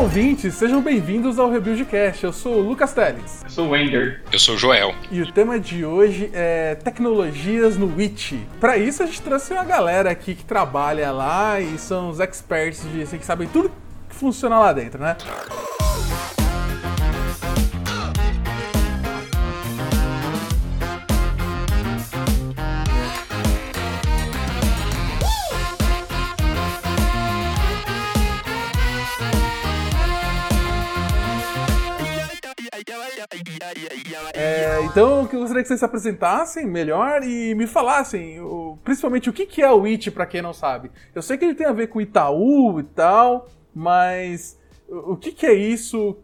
ouvintes, sejam bem-vindos ao Rebuildcast. Eu sou o Lucas Teles. Eu sou o Wender. Eu sou o Joel. E o tema de hoje é tecnologias no Witch. Para isso a gente trouxe uma galera aqui que trabalha lá e são os experts de assim, que sabem tudo que funciona lá dentro, né? É, então, eu gostaria que vocês se apresentassem melhor e me falassem, o, principalmente, o que, que é o IT, para quem não sabe. Eu sei que ele tem a ver com Itaú e tal, mas o, o que, que é isso?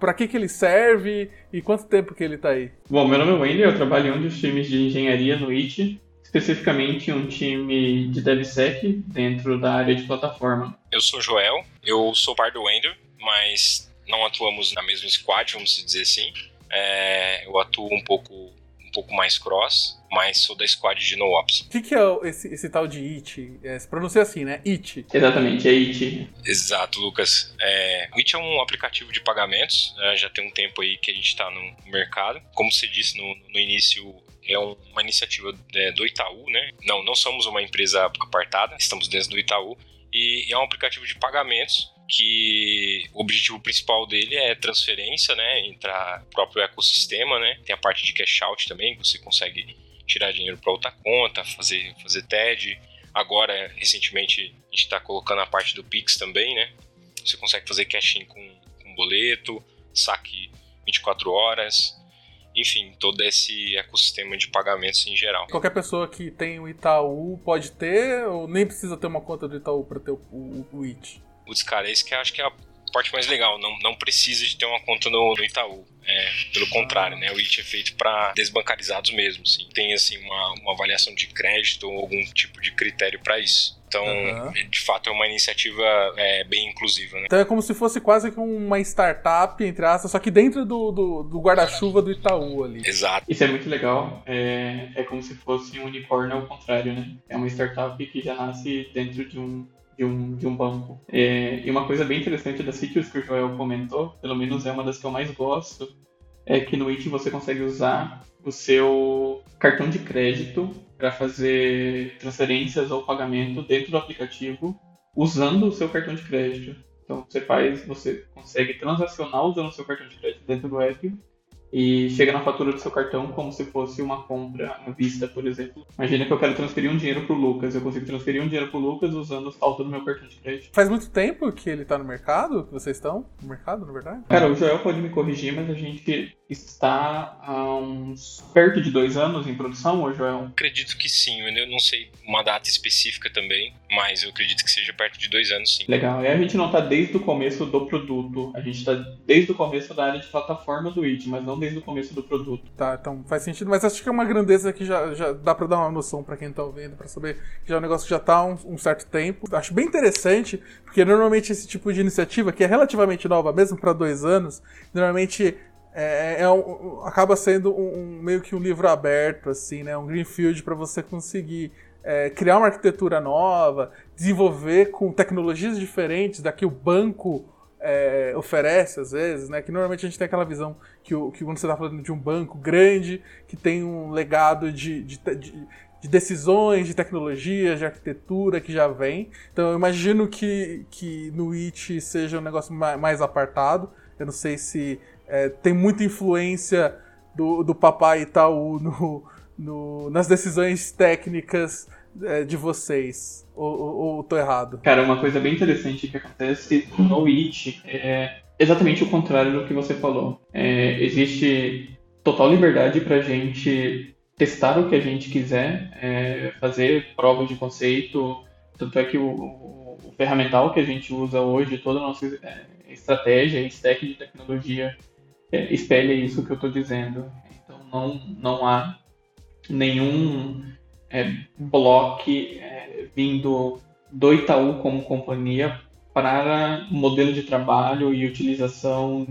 Para que, que ele serve e quanto tempo que ele está aí? Bom, meu nome é Wendy, eu trabalho em um dos times de engenharia no IT, especificamente um time de DevSec dentro da área de plataforma. Eu sou Joel, eu sou par do Wender, mas não atuamos na mesma squad, vamos dizer assim. É, eu atuo um pouco, um pouco mais cross, mas sou da squad de no ops. O que, que é esse, esse, tal de IT? É, se pronuncia assim, né? IT. Exatamente, é IT. Exato, Lucas. É, o IT é um aplicativo de pagamentos, é, já tem um tempo aí que a gente está no mercado. Como você disse no, no início, é uma iniciativa é, do Itaú, né? Não, não somos uma empresa apartada, estamos dentro do Itaú e é um aplicativo de pagamentos que o objetivo principal dele é transferência, né, entrar no próprio ecossistema, né, tem a parte de cash out também, que você consegue tirar dinheiro para outra conta, fazer, fazer TED, agora, recentemente, a gente está colocando a parte do Pix também, né, você consegue fazer cash-in com, com boleto, saque 24 horas, enfim, todo esse ecossistema de pagamentos em geral. Qualquer pessoa que tem o Itaú pode ter ou nem precisa ter uma conta do Itaú para ter o, o, o IT? Putz, cara, esse que eu acho que é a parte mais legal. Não, não precisa de ter uma conta no, no Itaú. É, pelo contrário, né? O IT é feito para desbancarizados mesmo. Assim. Tem assim uma, uma avaliação de crédito ou algum tipo de critério para isso. Então, uhum. de fato, é uma iniciativa é, bem inclusiva. Né? Então é como se fosse quase que uma startup, entre aspas, só que dentro do, do, do guarda-chuva do Itaú ali. Exato. Isso é muito legal. É, é como se fosse um unicórnio ao contrário, né? É uma startup que já nasce dentro de um de um, de um banco. É, e uma coisa bem interessante das features que o Joel comentou, pelo menos é uma das que eu mais gosto, é que no It você consegue usar o seu cartão de crédito para fazer transferências ou pagamento dentro do aplicativo usando o seu cartão de crédito. Então você faz, você consegue transacionar usando o seu cartão de crédito dentro do app e chega na fatura do seu cartão como se fosse uma compra à vista, por exemplo. Imagina que eu quero transferir um dinheiro pro Lucas. Eu consigo transferir um dinheiro pro Lucas usando o saldo do meu cartão de crédito. Faz muito tempo que ele tá no mercado? Que vocês estão no mercado, na verdade? Cara, o Joel pode me corrigir, mas a gente está há uns perto de dois anos em produção, ou Joel? Acredito que sim. Eu não sei uma data específica também, mas eu acredito que seja perto de dois anos, sim. Legal. E a gente não tá desde o começo do produto. A gente tá desde o começo da área de plataforma do IT, mas não desde o começo do produto. Tá, então faz sentido, mas acho que é uma grandeza que já, já dá para dar uma noção para quem tá ouvindo, para saber que já é um negócio que já tá há um, um, certo tempo. Acho bem interessante, porque normalmente esse tipo de iniciativa, que é relativamente nova, mesmo para dois anos, normalmente é, é um, acaba sendo um, um, meio que um livro aberto, assim, né? Um greenfield para você conseguir é, criar uma arquitetura nova, desenvolver com tecnologias diferentes da que o banco é, oferece às vezes, né? Que normalmente a gente tem aquela visão que, o, que quando você está falando de um banco grande, que tem um legado de, de, de, de decisões, de tecnologias, de arquitetura que já vem. Então eu imagino que, que no IT seja um negócio mais, apartado. Eu não sei se é, tem muita influência do, do papai Itaú no, no, nas decisões técnicas de vocês? Ou, ou, ou tô errado? Cara, uma coisa bem interessante que acontece no It é exatamente o contrário do que você falou. É, existe total liberdade pra gente testar o que a gente quiser, é, fazer provas de conceito. Tanto é que o, o, o, ferramental que a gente usa hoje, toda a nossa é, estratégia e stack de tecnologia é, espelha isso que eu estou dizendo. Então não, não há nenhum é, bloco é, vindo do Itaú como companhia para modelo de trabalho e utilização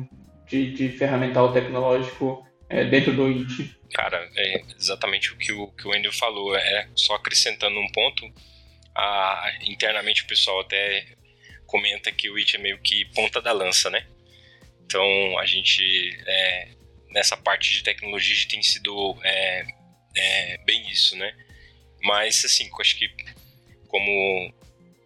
de, de ferramental tecnológico é, dentro do IT. Cara, é exatamente o que o, que o Andrew falou. É só acrescentando um ponto, a, internamente o pessoal até comenta que o It é meio que ponta da lança, né? Então a gente é, nessa parte de tecnologia a gente tem sido é, é, bem isso, né? Mas assim, acho que como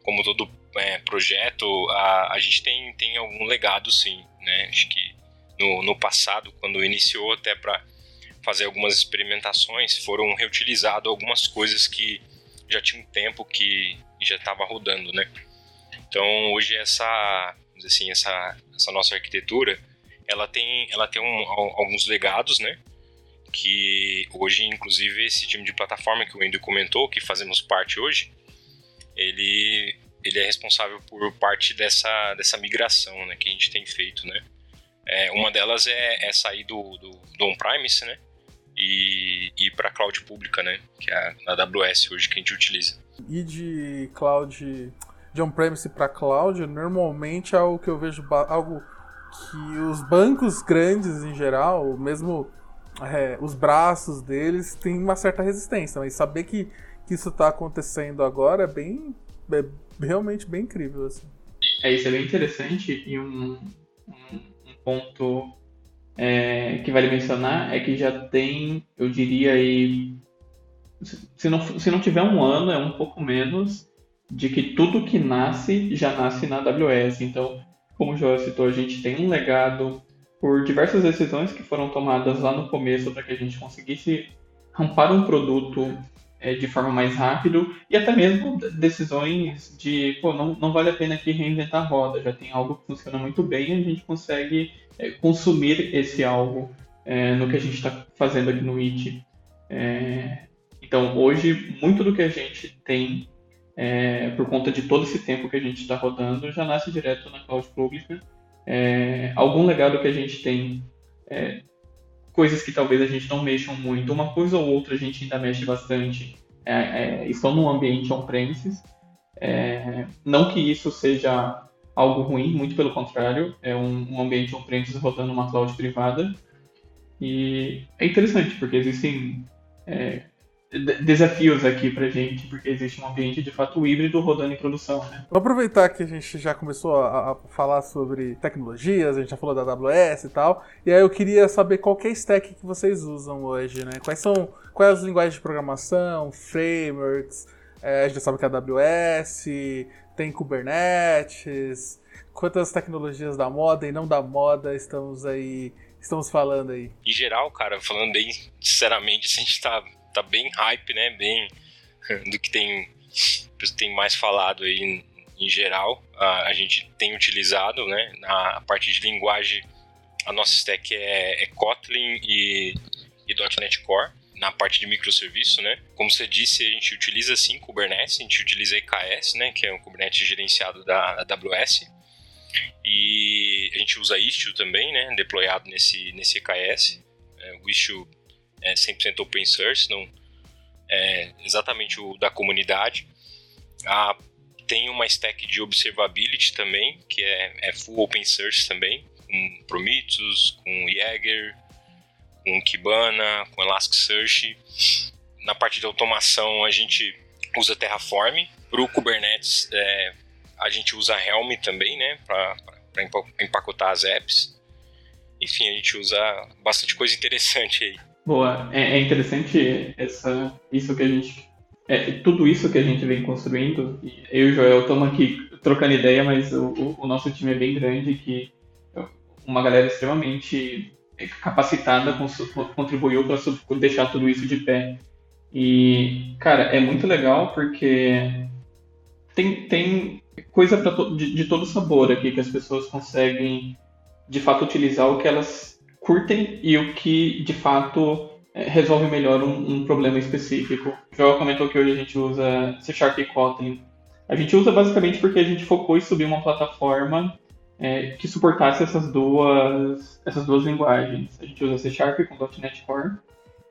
como todo é, projeto, a, a gente tem, tem algum legado, sim, né? Acho que no, no passado, quando iniciou até para fazer algumas experimentações, foram reutilizadas algumas coisas que já tinha um tempo que já estava rodando, né? Então hoje essa, assim, essa, essa nossa arquitetura, ela tem, ela tem um, alguns legados, né? Que hoje, inclusive, esse time de plataforma que o Wendy comentou, que fazemos parte hoje, ele, ele é responsável por parte dessa, dessa migração, né? Que a gente tem feito, né? É, uma delas é, é sair do, do, do on-premise, né? E ir para cloud pública, né? Que é a, a AWS hoje que a gente utiliza. E de cloud, de on-premise para cloud, normalmente é algo que eu vejo algo que os bancos grandes em geral, mesmo é, os braços deles, têm uma certa resistência, mas saber que, que isso está acontecendo agora é bem, é realmente bem incrível. Assim. É, isso é bem interessante e um, um ponto é, que vale mencionar é que já tem, eu diria aí, se não, se não tiver um ano, é um pouco menos, de que tudo que nasce já nasce na AWS. Então, como o Joel citou, a gente tem um legado por diversas decisões que foram tomadas lá no começo para que a gente conseguisse rampar um produto é, de forma mais rápida e até mesmo decisões de, pô, não, não vale a pena aqui reinventar a roda, já tem algo que funciona muito bem e a gente consegue é, consumir esse algo é, no que a gente está fazendo aqui no IT. É, então, hoje, muito do que a gente tem, é, por conta de todo esse tempo que a gente está rodando, já nasce direto na cloud pública. É, algum legado que a gente tem coisas que talvez a gente não mexa muito, uma coisa ou outra a gente ainda mexe bastante, é, é, estão num ambiente on-premises. É, não que isso seja algo ruim, muito pelo contrário, é um, um ambiente on-premises rodando uma cloud privada. E é interessante, porque existem é, desafios aqui pra gente, porque existe um ambiente de fato híbrido rodando em produção, né? Vou aproveitar que a gente já começou a, a, falar sobre tecnologias, a gente já falou da AWS e tal, e aí eu queria saber qual é a stack que vocês usam hoje, né? Quais são quais as linguagens de programação, frameworks, é, a gente já sabe que é AWS, tem Kubernetes, quantas tecnologias da moda e não da moda estamos aí estamos falando aí? Em geral, cara, falando bem sinceramente, a gente tá tá bem hype, né? Bem do que tem, tem mais falado aí em, geral. A, a, gente tem utilizado, né? Na parte de linguagem, a nossa stack é, é Kotlin e, e .NET Core. Na parte de microserviço, né? Como você disse, a gente utiliza sim Kubernetes, a gente utiliza EKS, né? Que é um Kubernetes gerenciado da AWS. E a gente usa Istio também, né? Deployado nesse, nesse EKS. É, o Istio é 100% open source, não é exatamente o da comunidade. Ah, tem uma stack de observability também, que é, é full open source também, com Prometheus, com Jaeger, com Kibana, com Elasticsearch. Na parte de automação a gente usa Terraform. Para o Kubernetes é, a gente usa Helm também, né, para empacotar as apps. Enfim, a gente usa bastante coisa interessante aí. Boa, é, é interessante essa, isso que a gente, é, tudo isso que a gente vem construindo. Eu e o Joel estamos aqui trocando ideia, mas o, o, nosso time é bem grande, que uma galera extremamente capacitada contribuiu para deixar tudo isso de pé. E, cara, é muito legal porque tem, tem coisa to, de, de todo sabor aqui que as pessoas conseguem de fato utilizar o que elas curtem e o que de fato é, resolve melhor um, um problema específico. O Joel comentou que hoje a gente usa C Sharp e Kotlin. A gente usa basicamente porque a gente focou em subir uma plataforma é, que suportasse essas duas, essas duas linguagens. A gente usa C Sharp com .NET Core.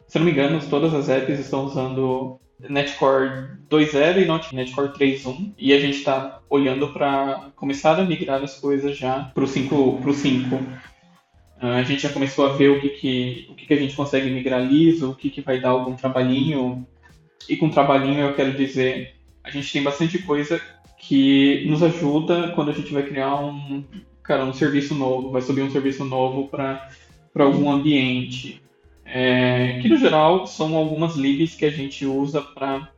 Se não me engano, todas as apps estão usando Netcore 2.0 e NET Core 3.1 e a gente está olhando para começar a migrar as coisas já para o 5. Pro 5. A gente já começou a ver o que, que, o que, que a gente consegue migrar liso, o que, que vai dar algum trabalhinho. E com trabalhinho eu quero dizer, a gente tem bastante coisa que nos ajuda quando a gente vai criar um, cara, um serviço novo, vai subir um serviço novo para algum ambiente. É, que no geral são algumas libs que a gente usa para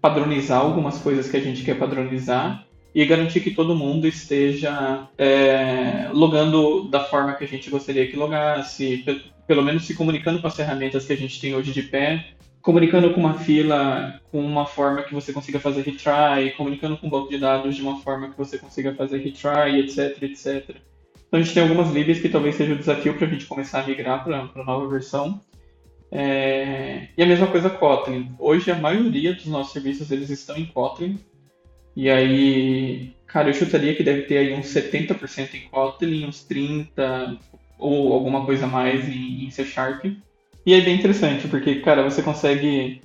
padronizar algumas coisas que a gente quer padronizar e garantir que todo mundo esteja é, logando da forma que a gente gostaria que logasse, pelo menos se comunicando com as ferramentas que a gente tem hoje de pé, comunicando com uma fila com uma forma que você consiga fazer retry, comunicando com o banco de dados de uma forma que você consiga fazer retry, etc, etc. Então a gente tem algumas libs que talvez seja o um desafio para a gente começar a migrar para a nova versão. É... E a mesma coisa Kotlin. Hoje a maioria dos nossos serviços eles estão em Kotlin. E aí, cara, eu chutaria que deve ter aí uns 70% em Kotlin, uns 30% ou alguma coisa mais em, em C Sharp. E é bem interessante, porque, cara, você consegue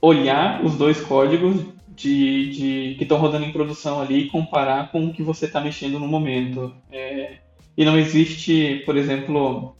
olhar os dois códigos de, de que estão rodando em produção ali e comparar com o que você está mexendo no momento. É, e não existe, por exemplo,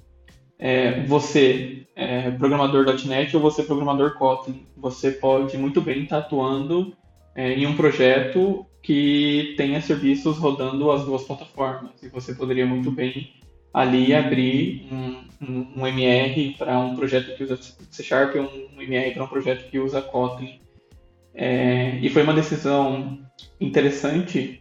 é, você é, programador.NET ou você programador Kotlin. Você pode muito bem estar tá atuando é, em um projeto que tenha serviços rodando as duas plataformas. E você poderia muito bem ali abrir um, um, um MR para um projeto que usa C Sharp e um MR para um projeto que usa Kotlin. É, e foi uma decisão interessante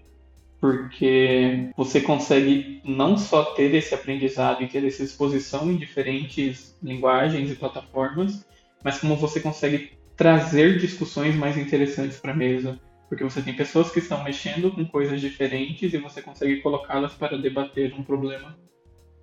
porque você consegue não só ter esse aprendizado e ter essa exposição em diferentes linguagens e plataformas, mas como você consegue trazer discussões mais interessantes para a mesa. Porque você tem pessoas que estão mexendo com coisas diferentes e você consegue colocá-las para debater um problema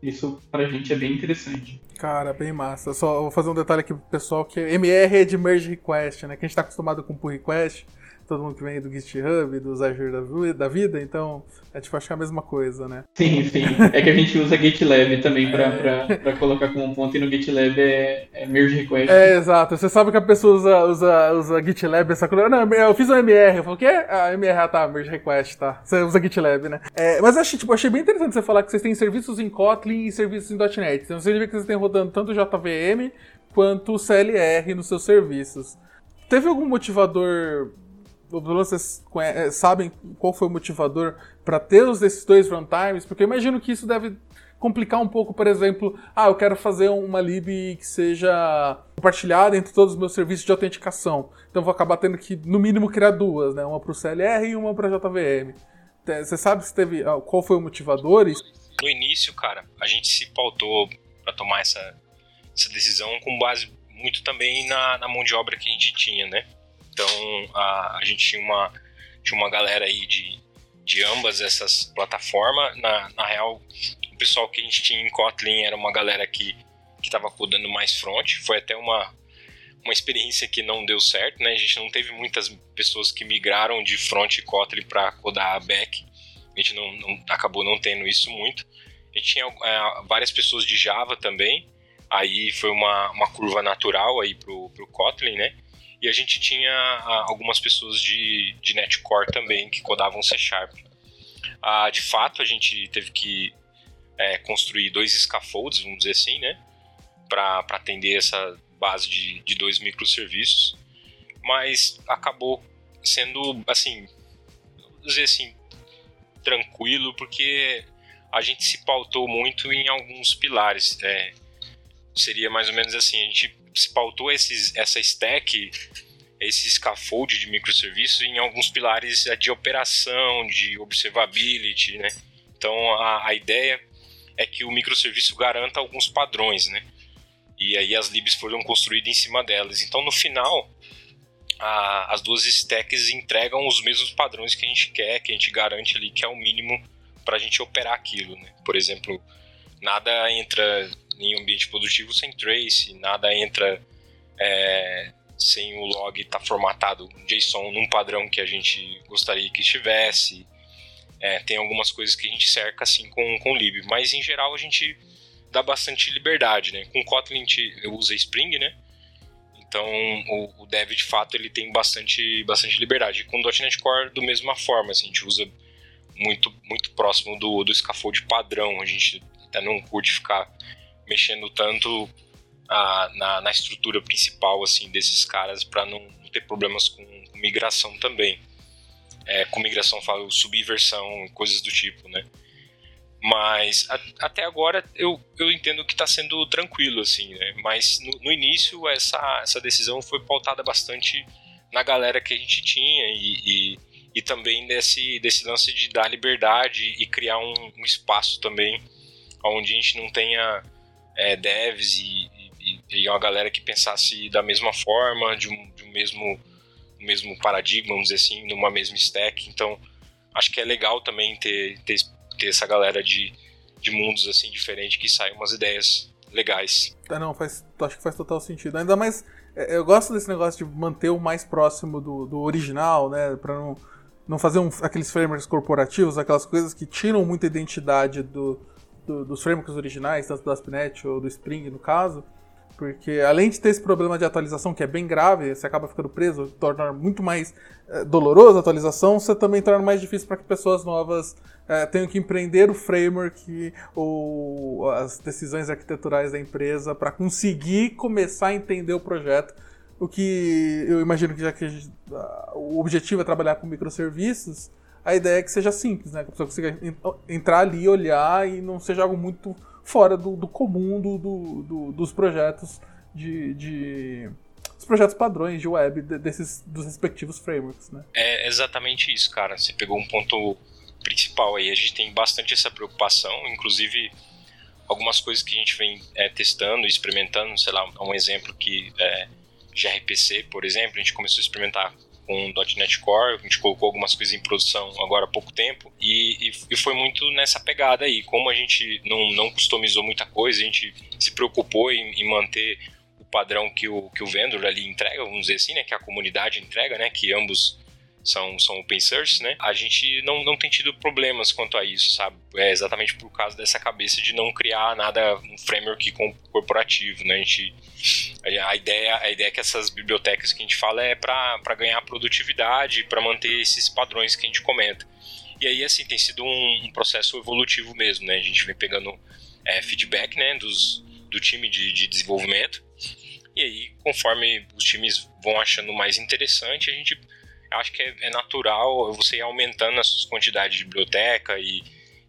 isso pra gente é bem interessante. Cara, bem massa. Só vou fazer um detalhe aqui pro pessoal que MR é de merge request, né? Que a gente tá acostumado com pull request todo mundo que vem do GitHub, dos Azure da vida, então é tipo, acho que é a mesma coisa, né? Sim, sim. É que a gente usa GitLab também pra, é... pra, pra colocar como ponto e no GitLab é, é merge request. É, exato. Você sabe que a pessoa usa, usa, usa GitLab, essa coisa. Não, eu fiz um MR. Eu falei, o quê? Ah, MR, ah, tá, merge request, tá. Você usa GitLab, né? É, mas achei, tipo, achei bem interessante você falar que vocês têm serviços em Kotlin e serviços em .NET. Então você vê que vocês têm rodando tanto JVM quanto CLR nos seus serviços. Teve algum motivador vocês é, sabem qual foi o motivador para ter os desses dois runtimes? Porque eu imagino que isso deve complicar um pouco, por exemplo, ah, eu quero fazer uma lib que seja compartilhada entre todos os meus serviços de autenticação. Então vou acabar tendo que, no mínimo, criar duas, né? Uma para o CLR e uma para JVM. Você sabe se teve ah, qual foi o motivador? No início, cara, a gente se pautou para tomar essa, essa decisão com base muito também na, na mão de obra que a gente tinha, né? Então a, a gente tinha uma, tinha uma galera aí de, de ambas essas plataformas. Na, na real, o pessoal que a gente tinha em Kotlin era uma galera que estava codando mais front. Foi até uma, uma experiência que não deu certo, né? A gente não teve muitas pessoas que migraram de front e Kotlin para codar back. A gente não, não, acabou não tendo isso muito. A gente tinha é, várias pessoas de Java também. Aí foi uma, uma curva natural aí pro, pro Kotlin, né? E a gente tinha algumas pessoas de, de Netcore também que codavam C Sharp. Ah, de fato, a gente teve que é, construir dois scaffolds, vamos dizer assim, né? Para atender essa base de, de dois microserviços. Mas acabou sendo, assim, dizer assim, tranquilo, porque a gente se pautou muito em alguns pilares. É, seria mais ou menos assim, a gente se pautou esses, essa stack, esse scaffold de microserviços em alguns pilares de operação, de observability, né? Então a, a ideia é que o microserviço garanta alguns padrões, né? E aí as libs foram construídas em cima delas. Então no final a, as duas stacks entregam os mesmos padrões que a gente quer, que a gente garante ali que é o mínimo para a gente operar aquilo, né? Por exemplo, nada entra em ambiente produtivo sem trace, nada entra é, sem o log estar tá formatado JSON num padrão que a gente gostaria que estivesse. É, tem algumas coisas que a gente cerca assim com, com lib, mas em geral a gente dá bastante liberdade, né? Com Kotlin gente usa Spring, né? Então o, o, dev de fato ele tem bastante, bastante liberdade. Com .NET Core do mesma forma, assim, a gente usa muito, muito próximo do, do scaffold padrão. A gente até não curte ficar mexendo tanto a, na, na, estrutura principal assim desses caras para não, não, ter problemas com, com, migração também. é, com migração, falo subversão, coisas do tipo, né? Mas a, até agora eu, eu entendo que está sendo tranquilo, assim, né? Mas no, no, início essa, essa decisão foi pautada bastante na galera que a gente tinha e, e, e também desse, desse lance de dar liberdade e criar um, um espaço também onde a gente não tenha é, devs e, e, e, uma galera que pensasse da mesma forma, de um, de um mesmo, mesmo paradigma, vamos dizer assim, numa mesma stack. Então, acho que é legal também ter, ter ter essa galera de, de mundos assim diferentes que saem umas ideias legais. É, não, faz, acho que faz total sentido. Ainda mais, é, eu gosto desse negócio de manter o mais próximo do, do original, né? Pra não, não fazer um, aqueles frameworks corporativos, aquelas coisas que tiram muita identidade do, do, dos frameworks originais, tanto do ASP.NET ou do Spring, no caso. Porque além de ter esse problema de atualização que é bem grave, você acaba ficando preso, torna muito mais é, doloroso a atualização, você também torna mais difícil para que pessoas novas é, tenham que empreender o framework ou as decisões arquiteturais da empresa para conseguir começar a entender o projeto. O que eu imagino que já que gente, o objetivo é trabalhar com microserviços, a ideia é que seja simples, né? Que a pessoa consiga entrar ali, olhar e não seja algo muito fora do, do comum do, do, do, dos projetos de, de os projetos padrões de web desses dos respectivos frameworks, né? É exatamente isso, cara. Você pegou um ponto principal aí. A gente tem bastante essa preocupação, inclusive algumas coisas que a gente vem é, testando, experimentando, sei lá, um exemplo que é, gRPC, por exemplo, a gente começou a experimentar com .NET Core, a gente colocou algumas coisas em produção agora há pouco tempo e, e, e, foi muito nessa pegada aí. Como a gente não, não customizou muita coisa, a gente se preocupou em, em manter o padrão que o, que o vendor ali entrega, vamos dizer assim, né, que a comunidade entrega, né, que ambos são, são open source, né? A gente não, não tem tido problemas quanto a isso, sabe? É exatamente por causa dessa cabeça de não criar nada, um framework corporativo, né? A gente a ideia, a ideia é que essas bibliotecas que a gente fala é para ganhar produtividade, para manter esses padrões que a gente comenta. E aí, assim, tem sido um, um processo evolutivo mesmo, né? A gente vem pegando é, feedback, né, dos, do time de, de desenvolvimento. E aí, conforme os times vão achando mais interessante, a gente acho que é, é natural você ir aumentando as quantidades de biblioteca e,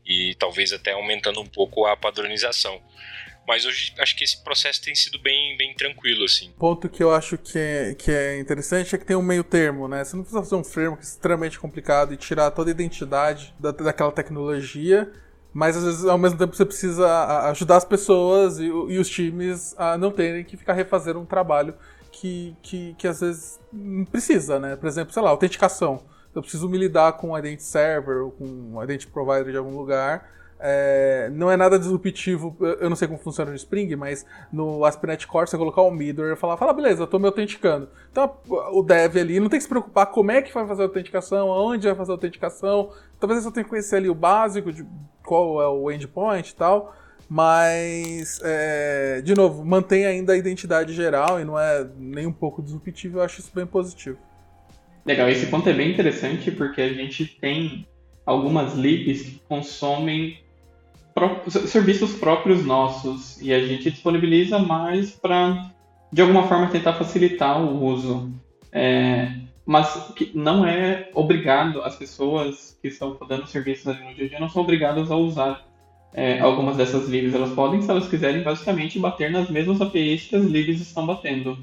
e talvez até aumentando um pouco a padronização. Mas hoje acho que esse processo tem sido bem, bem tranquilo, assim. Ponto que eu acho que é, que é interessante é que tem um meio termo, né? Você não precisa fazer um framework extremamente complicado e tirar toda a identidade da, daquela tecnologia, mas às vezes ao mesmo tempo você precisa ajudar as pessoas e, e os times a não terem que ficar refazendo um trabalho que, que, que às vezes não precisa, né? Por exemplo, sei lá, autenticação. Eu preciso me lidar com um identity server ou com um identity provider de algum lugar. É, não é nada disruptivo, eu não sei como funciona no Spring, mas no ASP.NET Core você colocar o middleware e falar, fala, beleza, eu tô me autenticando. Então o dev ali não tem que se preocupar como é que vai fazer a autenticação, aonde vai fazer a autenticação. Talvez você tenha que conhecer ali o básico de qual é o endpoint e tal. Mas, é, de novo, mantém ainda a identidade geral e não é nem um pouco disruptivo, eu acho isso bem positivo. Legal, esse ponto é bem interessante porque a gente tem algumas libs que consomem serviços próprios nossos e a gente disponibiliza mais para, de alguma forma, tentar facilitar o uso. É, mas que não é obrigado, as pessoas que estão dando serviços ali no dia a dia não são obrigadas a usar é, algumas dessas libs. Elas podem, se elas quiserem, basicamente bater nas mesmas APIs que as libs estão batendo.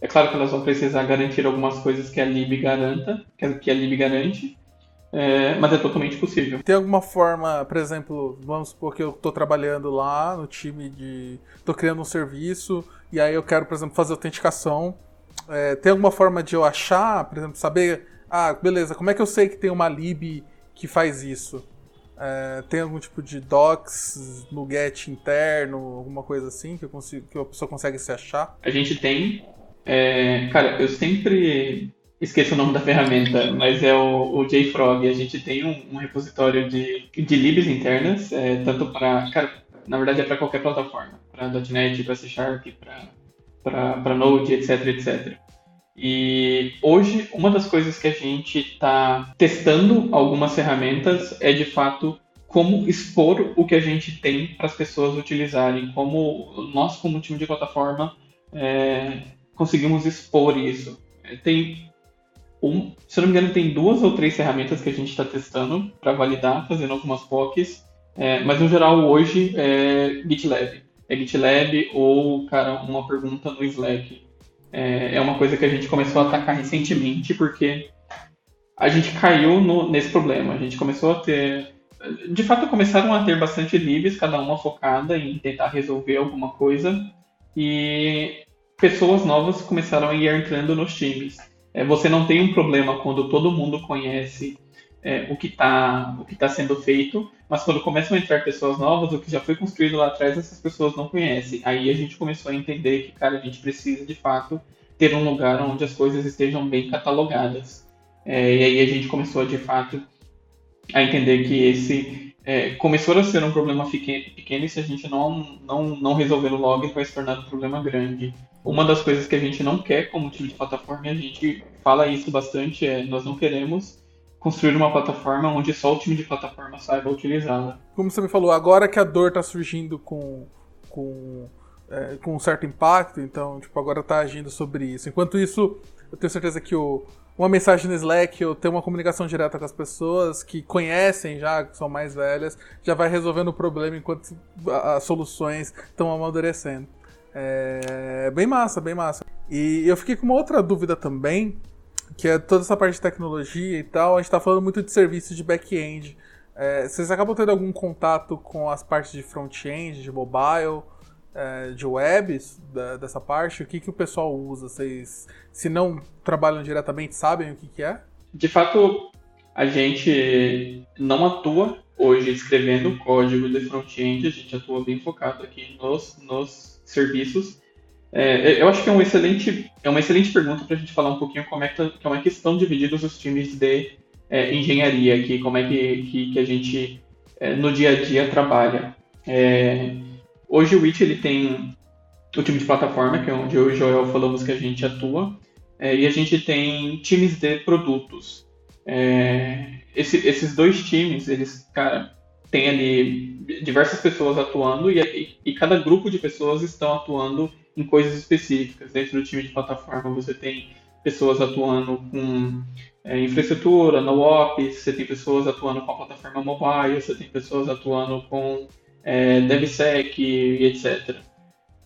É claro que elas vão precisar garantir algumas coisas que a lib garanta, que a lib garante, é, mas é totalmente possível. Tem alguma forma, por exemplo, vamos supor que eu estou trabalhando lá no time de. estou criando um serviço e aí eu quero, por exemplo, fazer autenticação. É, tem alguma forma de eu achar, por exemplo, saber. Ah, beleza, como é que eu sei que tem uma lib que faz isso? É, tem algum tipo de docs no get interno, alguma coisa assim que, eu consigo, que a pessoa consegue se achar? A gente tem. É, cara, eu sempre esqueço o nome da ferramenta, mas é o, o JFrog. A gente tem um, um repositório de, de libs internas, é, tanto para. Cara, na verdade é para qualquer plataforma, para .NET, para C Sharp, para Node, etc, etc. E hoje, uma das coisas que a gente está testando algumas ferramentas é de fato como expor o que a gente tem para as pessoas utilizarem, como nós, como time de plataforma, é, conseguimos expor isso. Tem um, se não me engano, tem duas ou três ferramentas que a gente está testando para validar, fazendo algumas POCs, é, mas no geral hoje é GitLab. É GitLab ou, cara, uma pergunta no Slack. É, é uma coisa que a gente começou a atacar recentemente porque a gente caiu no, nesse problema. A gente começou a ter. De fato, começaram a ter bastante livres, cada uma focada em tentar resolver alguma coisa. E pessoas novas começaram a ir entrando nos times. É, você não tem um problema quando todo mundo conhece é, o que está tá sendo feito, mas quando começam a entrar pessoas novas, o que já foi construído lá atrás, essas pessoas não conhecem. Aí a gente começou a entender que, cara, a gente precisa de fato ter um lugar onde as coisas estejam bem catalogadas. É, e aí a gente começou de fato a entender que esse é, começou a ser um problema pequeno e se a gente não, não, não resolver o log vai se tornar um problema grande. Uma das coisas que a gente não quer como time de plataforma, e a gente fala isso bastante, é nós não queremos construir uma plataforma onde só o time de plataforma saiba utilizá-la. Como você me falou, agora que a dor está surgindo com, com, é, com um certo impacto, então, tipo, agora está agindo sobre isso. Enquanto isso, eu tenho certeza que o, uma mensagem no Slack ou ter uma comunicação direta com as pessoas que conhecem já, que são mais velhas, já vai resolvendo o problema enquanto as soluções estão amadurecendo. É bem massa, bem massa. E eu fiquei com uma outra dúvida também, que é toda essa parte de tecnologia e tal. A gente está falando muito de serviços de back-end. É, vocês acabam tendo algum contato com as partes de front-end, de mobile, é, de webs da, dessa parte? O que, que o pessoal usa? Vocês, se não trabalham diretamente, sabem o que, que é? De fato, a gente não atua hoje escrevendo código de front-end, a gente atua bem focado aqui nos, nos serviços. É, eu acho que é, um excelente, é uma excelente pergunta para a gente falar um pouquinho como é que, como é que estão divididos os times de é, engenharia aqui, como é que, que, que a gente é, no dia a dia trabalha. É, hoje o Witch ele tem o time de plataforma, que é onde eu e o Joel falamos que a gente atua, é, e a gente tem times de produtos. É, esse, esses dois times, eles, cara, tem ali diversas pessoas atuando e, e, e, cada grupo de pessoas estão atuando em coisas específicas. Dentro do time de plataforma você tem pessoas atuando com é, infraestrutura, no ops, você tem pessoas atuando com a plataforma mobile, você tem pessoas atuando com é, DevSec e etc.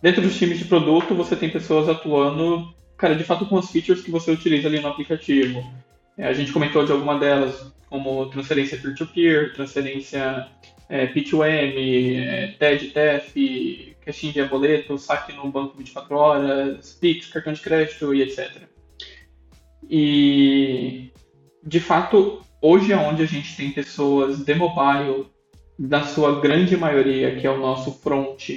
Dentro dos times de produto você tem pessoas atuando, cara, de fato com as features que você utiliza ali no aplicativo. É, a gente comentou de alguma delas, como transferência peer-to-peer, -peer, transferência é, P2M, é, TED, TEF, caixinha de boleto, saque no banco 24 horas, Pix, cartão de crédito e etc. E, de fato, hoje é onde a gente tem pessoas de mobile, na sua grande maioria, que é o nosso front,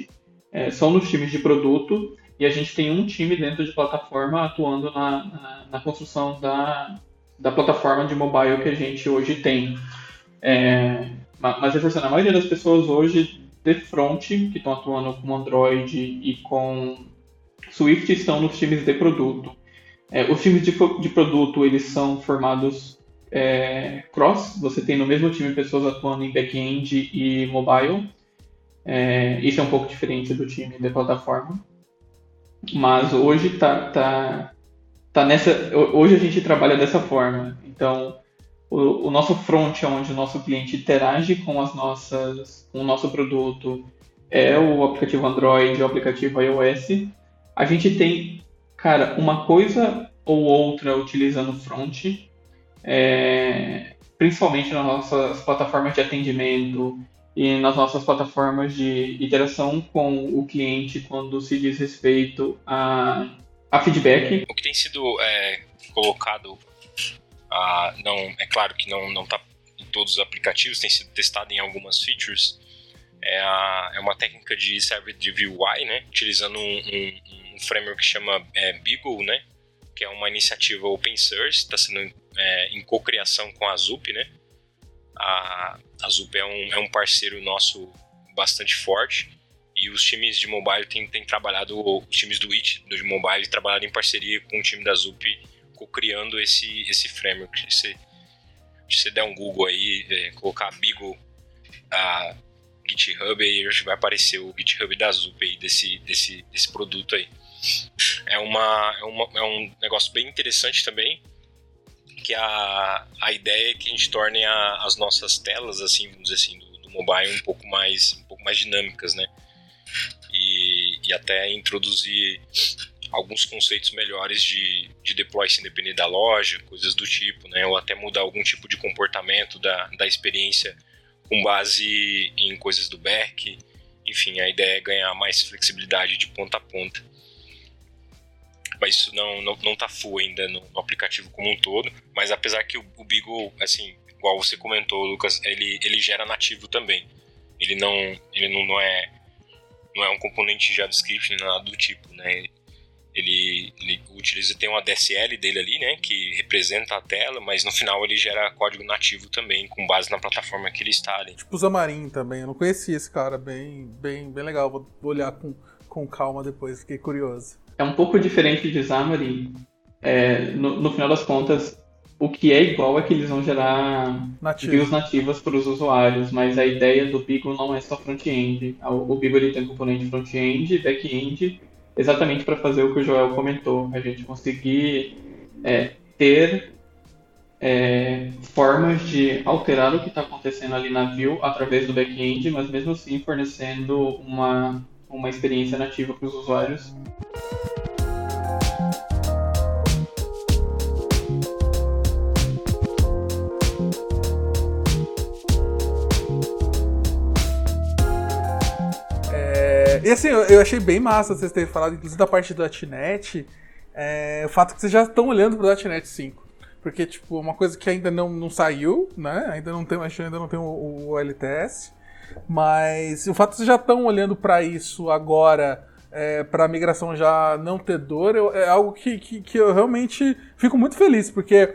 é, são nos times de produto, e a gente tem um time dentro de plataforma atuando na, na, na construção da, da plataforma de mobile que a gente hoje tem. É, mas reforçando, a maioria das pessoas hoje de front, que estão atuando com Android e com Swift, estão nos times de produto. É, os times de, de, produto, eles são formados é, cross, você tem no mesmo time pessoas atuando em back-end e mobile. É, isso é um pouco diferente do time de plataforma. Mas hoje tá, tá, tá nessa. Hoje a gente trabalha dessa forma. Então, o, o, nosso front, onde o nosso cliente interage com as nossas, com o nosso produto, é o aplicativo Android, o aplicativo iOS. A gente tem, cara, uma coisa ou outra utilizando front, é, principalmente nas nossas plataformas de atendimento e nas nossas plataformas de interação com o cliente quando se diz respeito a, a feedback. O que tem sido é, colocado ah, não, é claro que não não está em todos os aplicativos, tem sido testado em algumas features. É, a, é uma técnica de server de UI, né? Utilizando um, um, um framework que chama é, Beagle, né? Que é uma iniciativa open source, está sendo é, em cocriação com a Zup, né? A, a Zup é um, é um parceiro nosso bastante forte e os times de mobile têm, têm trabalhado, os times do It, do mobile, trabalhado em parceria com o time da Zup criando esse, esse framework. Se, se você der um Google aí, é, colocar Bigo a GitHub, aí vai aparecer o GitHub da Zup aí, desse, desse, desse produto aí. É, uma, é, uma, é um negócio bem interessante também. que a, a ideia é que a gente torne a, as nossas telas, assim, vamos dizer assim, do, do, mobile um pouco mais, um pouco mais dinâmicas, né? E, e até introduzir alguns conceitos melhores de, de deploy sem depender da loja, coisas do tipo, né? Ou até mudar algum tipo de comportamento da, da experiência com base em coisas do back. Enfim, a ideia é ganhar mais flexibilidade de ponta a ponta. Mas isso não, não, não tá full ainda no, no aplicativo como um todo. Mas apesar que o, o Beagle, assim, igual você comentou, Lucas, ele, ele gera nativo também. Ele não, ele não, não é não é um componente JavaScript nem nada do tipo, né? Ele, ele, utiliza tem uma DSL dele ali, né, que representa a tela, mas no final ele gera código nativo também, com base na plataforma que ele está ali. Tipo o Xamarin também, eu não conhecia esse cara, bem, bem, bem legal, vou olhar com, com calma depois, fiquei curioso. É um pouco diferente de Xamarin, é, no, no, final das contas, o que é igual é que eles vão gerar Nativo. views nativas para os usuários, mas a ideia do Beagle não é só front-end. O, o Beagle ele tem componente front-end, back-end exatamente para fazer o que o Joel comentou, a gente conseguir é, ter é, formas de alterar o que está acontecendo ali na view através do back-end, mas mesmo assim fornecendo uma, uma experiência nativa para os usuários. E assim, eu, eu, achei bem massa vocês terem falado, inclusive da parte do .NET, é, o fato que vocês já estão olhando para o .NET 5. Porque, tipo, uma coisa que ainda não, não saiu, né? Ainda não tem, ainda não tem o, o LTS. Mas o fato que vocês já estão olhando para isso agora, é, para a migração já não ter dor, eu, é algo que, que, que, eu realmente fico muito feliz, porque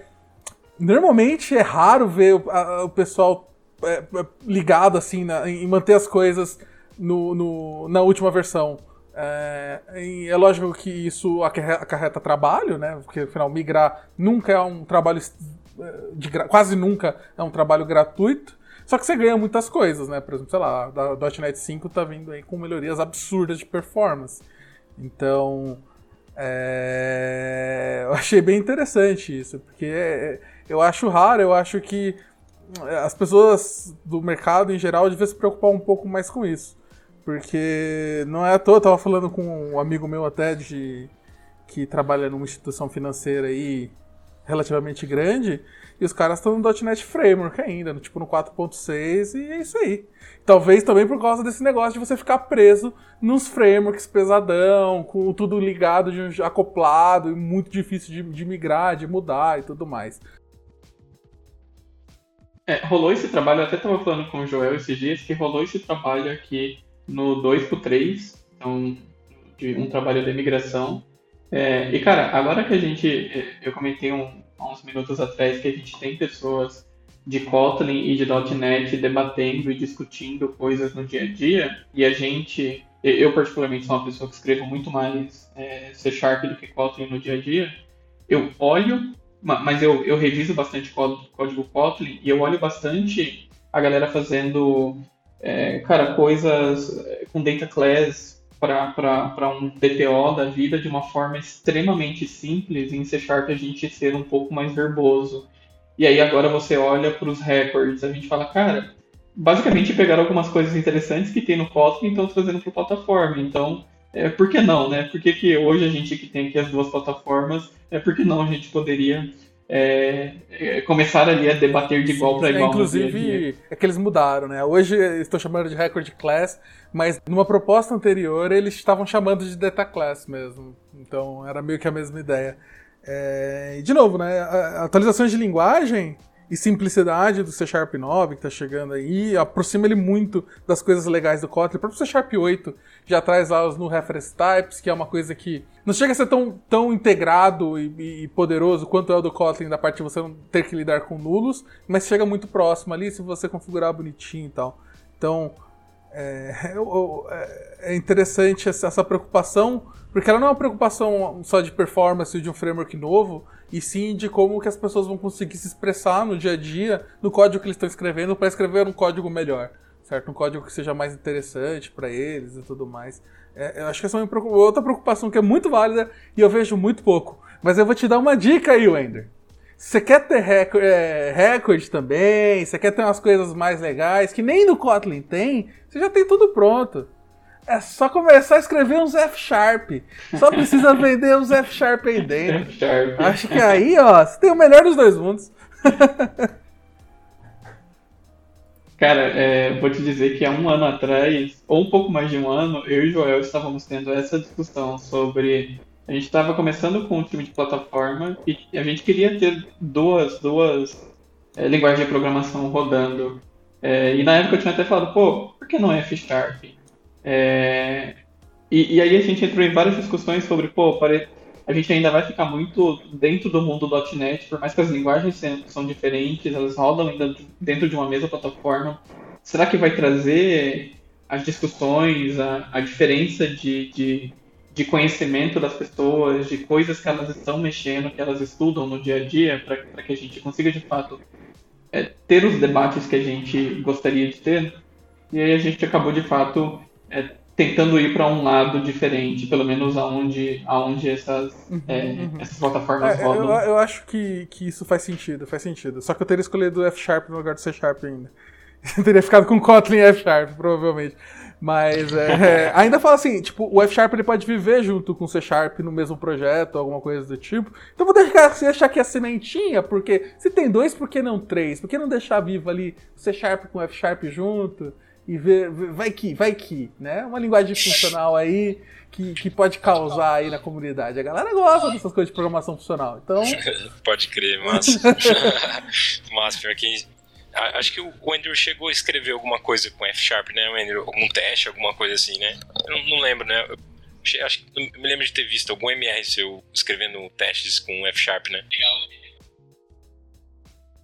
normalmente é raro ver o, a, o pessoal é, é ligado assim na, em manter as coisas no, no, na última versão. É, é, lógico que isso acarreta trabalho, né? Porque afinal migrar nunca é um trabalho é, de, quase nunca é um trabalho gratuito. Só que você ganha muitas coisas, né? Por exemplo, sei lá, a .NET 5 tá vindo aí com melhorias absurdas de performance. Então, é... eu achei bem interessante isso, porque é, eu acho raro, eu acho que as pessoas do mercado em geral deviam se preocupar um pouco mais com isso. Porque não é à toa, eu tava falando com um amigo meu até de que trabalha numa instituição financeira aí relativamente grande, e os caras estão no .NET Framework ainda, no, tipo no 4.6, e é isso aí. Talvez também por causa desse negócio de você ficar preso nos frameworks pesadão, com tudo ligado, de, acoplado, e muito difícil de, de migrar, de mudar e tudo mais. É, rolou esse trabalho, até estava falando com o Joel esses dias, que rolou esse trabalho aqui no 2 pro 3, então de um trabalho de imigração. É, e cara, agora que a gente, eu comentei um, há uns minutos atrás que a gente tem pessoas de Kotlin e de .NET debatendo e discutindo coisas no dia a dia, e a gente, eu particularmente sou uma pessoa que escrevo muito mais é, C Sharp do que Kotlin no dia a dia, eu olho, mas eu, eu reviso bastante código Kotlin e eu olho bastante a galera fazendo é, cara, coisas é, com data class para um DTO da vida de uma forma extremamente simples, em C Sharp a gente ser um pouco mais verboso. E aí agora você olha para os records, a gente fala, cara, basicamente pegaram algumas coisas interessantes que tem no Kotlin e estão trazendo para a plataforma. Então, é, por que não, né? Por que, que hoje a gente que tem aqui as duas plataformas, é por que não a gente poderia é, é, começar ali a debater de igual para igual. É, inclusive, é que eles mudaram, né? Hoje estou chamando de Record Class, mas numa proposta anterior eles estavam chamando de Data Class mesmo. Então era meio que a mesma ideia. É, de novo, né? Atualizações de linguagem e simplicidade do C Sharp 9 que está chegando aí, aproxima ele muito das coisas legais do Kotlin. O próprio C Sharp 8 já traz lá os no reference types, que é uma coisa que não chega a ser tão, tão integrado e, e poderoso quanto é o do Kotlin, da parte de você não ter que lidar com nulos, mas chega muito próximo ali se você configurar bonitinho e tal. Então, é, é, é interessante essa, essa preocupação, porque ela não é uma preocupação só de performance de um framework novo, e sim de como que as pessoas vão conseguir se expressar no dia a dia, no código que eles estão escrevendo, para escrever um código melhor, certo? Um código que seja mais interessante para eles e tudo mais. É, eu acho que essa é uma outra preocupação que é muito válida e eu vejo muito pouco. Mas eu vou te dar uma dica aí, Wender. Você quer ter recorde, é, recorde também, você quer ter umas coisas mais legais, que nem no Kotlin tem, você já tem tudo pronto. É só começar a escrever uns F Sharp. Só precisa vender uns F Sharp aí dentro. F-Sharp. Acho que aí, ó, você tem o melhor dos dois mundos. Cara, é, vou te dizer que há um ano atrás, ou um pouco mais de um ano, eu e o Joel estávamos tendo essa discussão sobre. A gente estava começando com um time de plataforma e a gente queria ter duas, duas é, linguagens de programação rodando. É, e na época eu tinha até falado, pô, por que não F Sharp? É, e, e, aí a gente entrou em várias discussões sobre, pô, pare... a gente ainda vai ficar muito dentro do mundo .NET, por mais que as linguagens são diferentes, elas rodam ainda dentro de uma mesma plataforma. Será que vai trazer as discussões, a, a diferença de, de, de, conhecimento das pessoas, de coisas que elas estão mexendo, que elas estudam no dia a dia, para que a gente consiga de fato é, ter os debates que a gente gostaria de ter? E aí a gente acabou de fato é, tentando ir para um lado diferente, pelo menos aonde, aonde essas, uhum, é, uhum. essas plataformas é, rodam. Eu, eu, acho que, que isso faz sentido, faz sentido. Só que eu teria escolhido o F Sharp no lugar do C Sharp ainda. Eu teria ficado com Kotlin e F Sharp, provavelmente. Mas é, ainda fala assim, tipo, o F Sharp ele pode viver junto com o C Sharp no mesmo projeto, alguma coisa do tipo. Então vou deixar, deixar aqui a sementinha, porque se tem dois, por que não três? Por que não deixar vivo ali o C Sharp com o F Sharp junto? E ver, vai que, vai que, né? Uma linguagem funcional aí que, que pode causar aí na comunidade. A galera gosta dessas coisas de programação funcional, então... pode crer, mas... mas pior que... Acho que o Andrew chegou a escrever alguma coisa com F Sharp, né, Andrew? Algum teste, alguma coisa assim, né? Eu não, não lembro, né? Eu, acho que me lembro de ter visto algum MR seu escrevendo testes com F Sharp, né? Legal.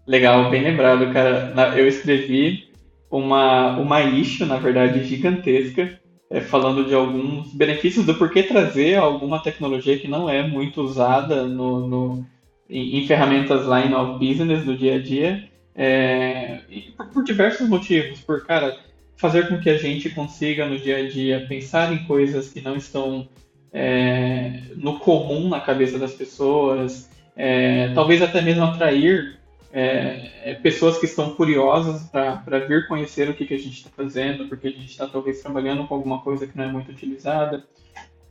Legal, bem lembrado, cara. Eu escrevi uma, uma issue, na verdade, gigantesca, é, falando de alguns benefícios do porquê trazer alguma tecnologia que não é muito usada no, no em, em, ferramentas line of business do dia a dia, é, por, por, diversos motivos. Por, cara, fazer com que a gente consiga no dia a dia pensar em coisas que não estão é, no comum na cabeça das pessoas, é, talvez até mesmo atrair é, é, pessoas que estão curiosas para vir conhecer o que, que a gente está fazendo, porque a gente está talvez trabalhando com alguma coisa que não é muito utilizada.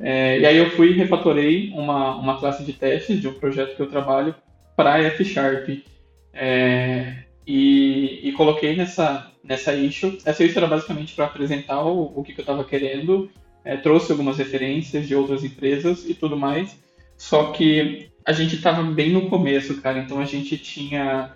É, e aí eu fui e refatorei uma, uma classe de testes de um projeto que eu trabalho para F Sharp. É, e, e, coloquei nessa, nessa issue. Essa issue era basicamente para apresentar o, o que, que eu estava querendo, é, trouxe algumas referências de outras empresas e tudo mais. Só que a gente estava bem no começo, cara, então a gente tinha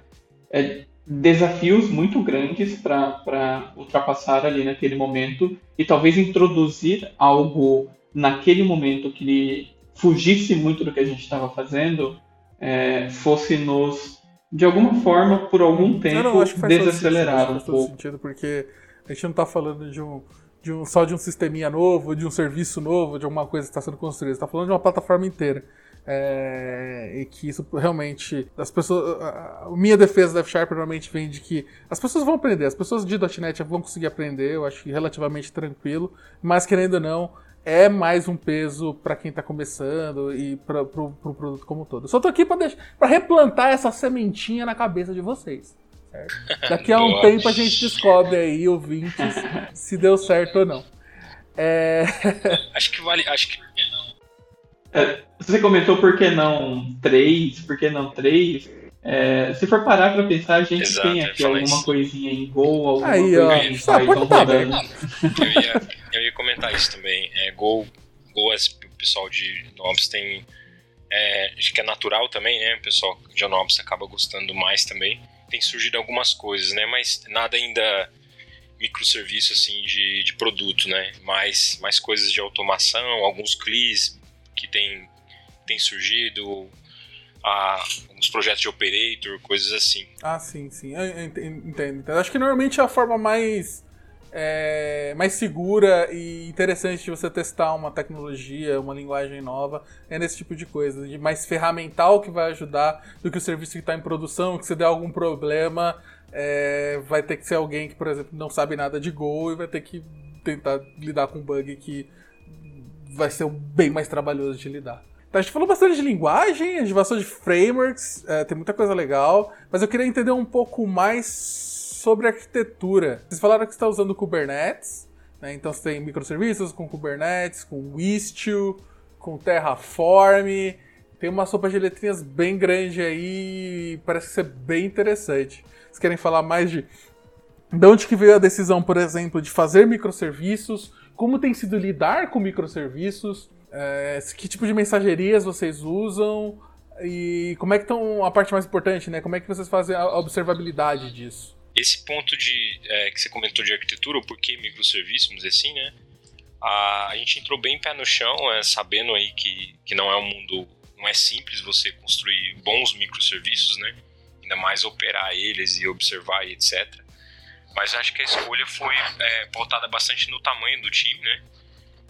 é, desafios muito grandes para ultrapassar ali naquele momento e talvez introduzir algo naquele momento que fugisse muito do que a gente estava fazendo é, fosse nos de alguma forma por algum tempo não, não, desacelerar sentido, um pouco. sentido porque a gente não está falando de um, de um só de um sisteminha novo de um serviço novo de alguma coisa que está sendo construída. Está falando de uma plataforma inteira é, e que isso realmente. As pessoas. A, a minha defesa da F-Sharp normalmente vem de que as pessoas vão aprender, as pessoas de .NET vão conseguir aprender, eu acho que relativamente tranquilo, mas querendo ou não, é mais um peso para quem está começando e para o pro, pro produto como um todo. só tô aqui para replantar essa sementinha na cabeça de vocês. Certo? Daqui a um tempo a gente descobre aí, ouvintes, se deu certo ou não. É... Acho que vale. Acho que é, você comentou por que não três, por que não três? É, se for parar pra pensar, a gente Exato, tem aqui alguma isso. coisinha em Go, alguma Aí, coisa ó, em Python tá rodando. Eu ia, eu ia comentar isso também. É, Go, Go, o pessoal de Nobs tem. É, acho que é natural também, né? O pessoal de Nobs acaba gostando mais também. Tem surgido algumas coisas, né? Mas nada ainda microserviço assim de, de produto, né? Mais, mais coisas de automação, alguns CLIs que tem, tem surgido, a, alguns projetos de operator, coisas assim. Ah, sim, sim. Entendo, entendo. Acho que normalmente é a forma mais, é, mais segura e interessante de você testar uma tecnologia, uma linguagem nova, é nesse tipo de coisa. De mais ferramental que vai ajudar do que o serviço que está em produção, que se der algum problema, é, vai ter que ser alguém que, por exemplo, não sabe nada de Go e vai ter que tentar lidar com um bug que vai ser bem mais trabalhoso de lidar. Tá, a gente falou bastante de linguagem, a gente passou de frameworks, é, tem muita coisa legal, mas eu queria entender um pouco mais sobre arquitetura. Vocês falaram que está usando Kubernetes, né? então você tem microserviços com Kubernetes, com Istio, com Terraform, tem uma sopa de letrinhas bem grande aí, parece ser bem interessante. Vocês querem falar mais de de onde que veio a decisão, por exemplo, de fazer microserviços? Como tem sido lidar com microserviços? É, que tipo de mensagerias vocês usam? E como é que estão a parte mais importante, né? Como é que vocês fazem a observabilidade disso? Esse ponto de é, que você comentou de arquitetura, o porquê microserviços, vamos dizer assim, né? A, a gente entrou bem pé no chão, é, sabendo aí que, que não é um mundo, não é simples você construir bons microserviços, né? Ainda mais operar eles e observar e etc. Mas acho que a escolha foi é, pautada bastante no tamanho do time, né?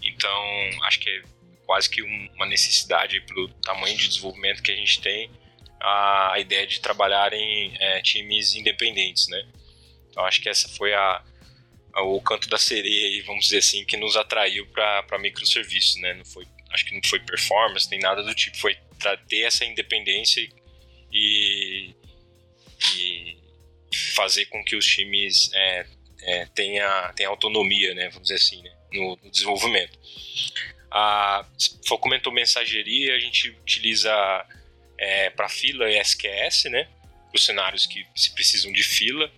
Então, acho que é quase que uma necessidade pelo tamanho de desenvolvimento que a gente tem, a, a ideia de trabalhar em é, times independentes, né? Então, acho que essa foi a, a, o canto da sereia, vamos dizer assim, que nos atraiu para microserviços, né? Não foi, acho que não foi performance, nem nada do tipo, foi ter essa independência e, e fazer com que os times é, é, tenha, tenha autonomia, né, vamos dizer assim, né, no, no desenvolvimento. A, comentou mensageria, a gente utiliza é, para fila e SQS, né, para os cenários que se precisam de fila,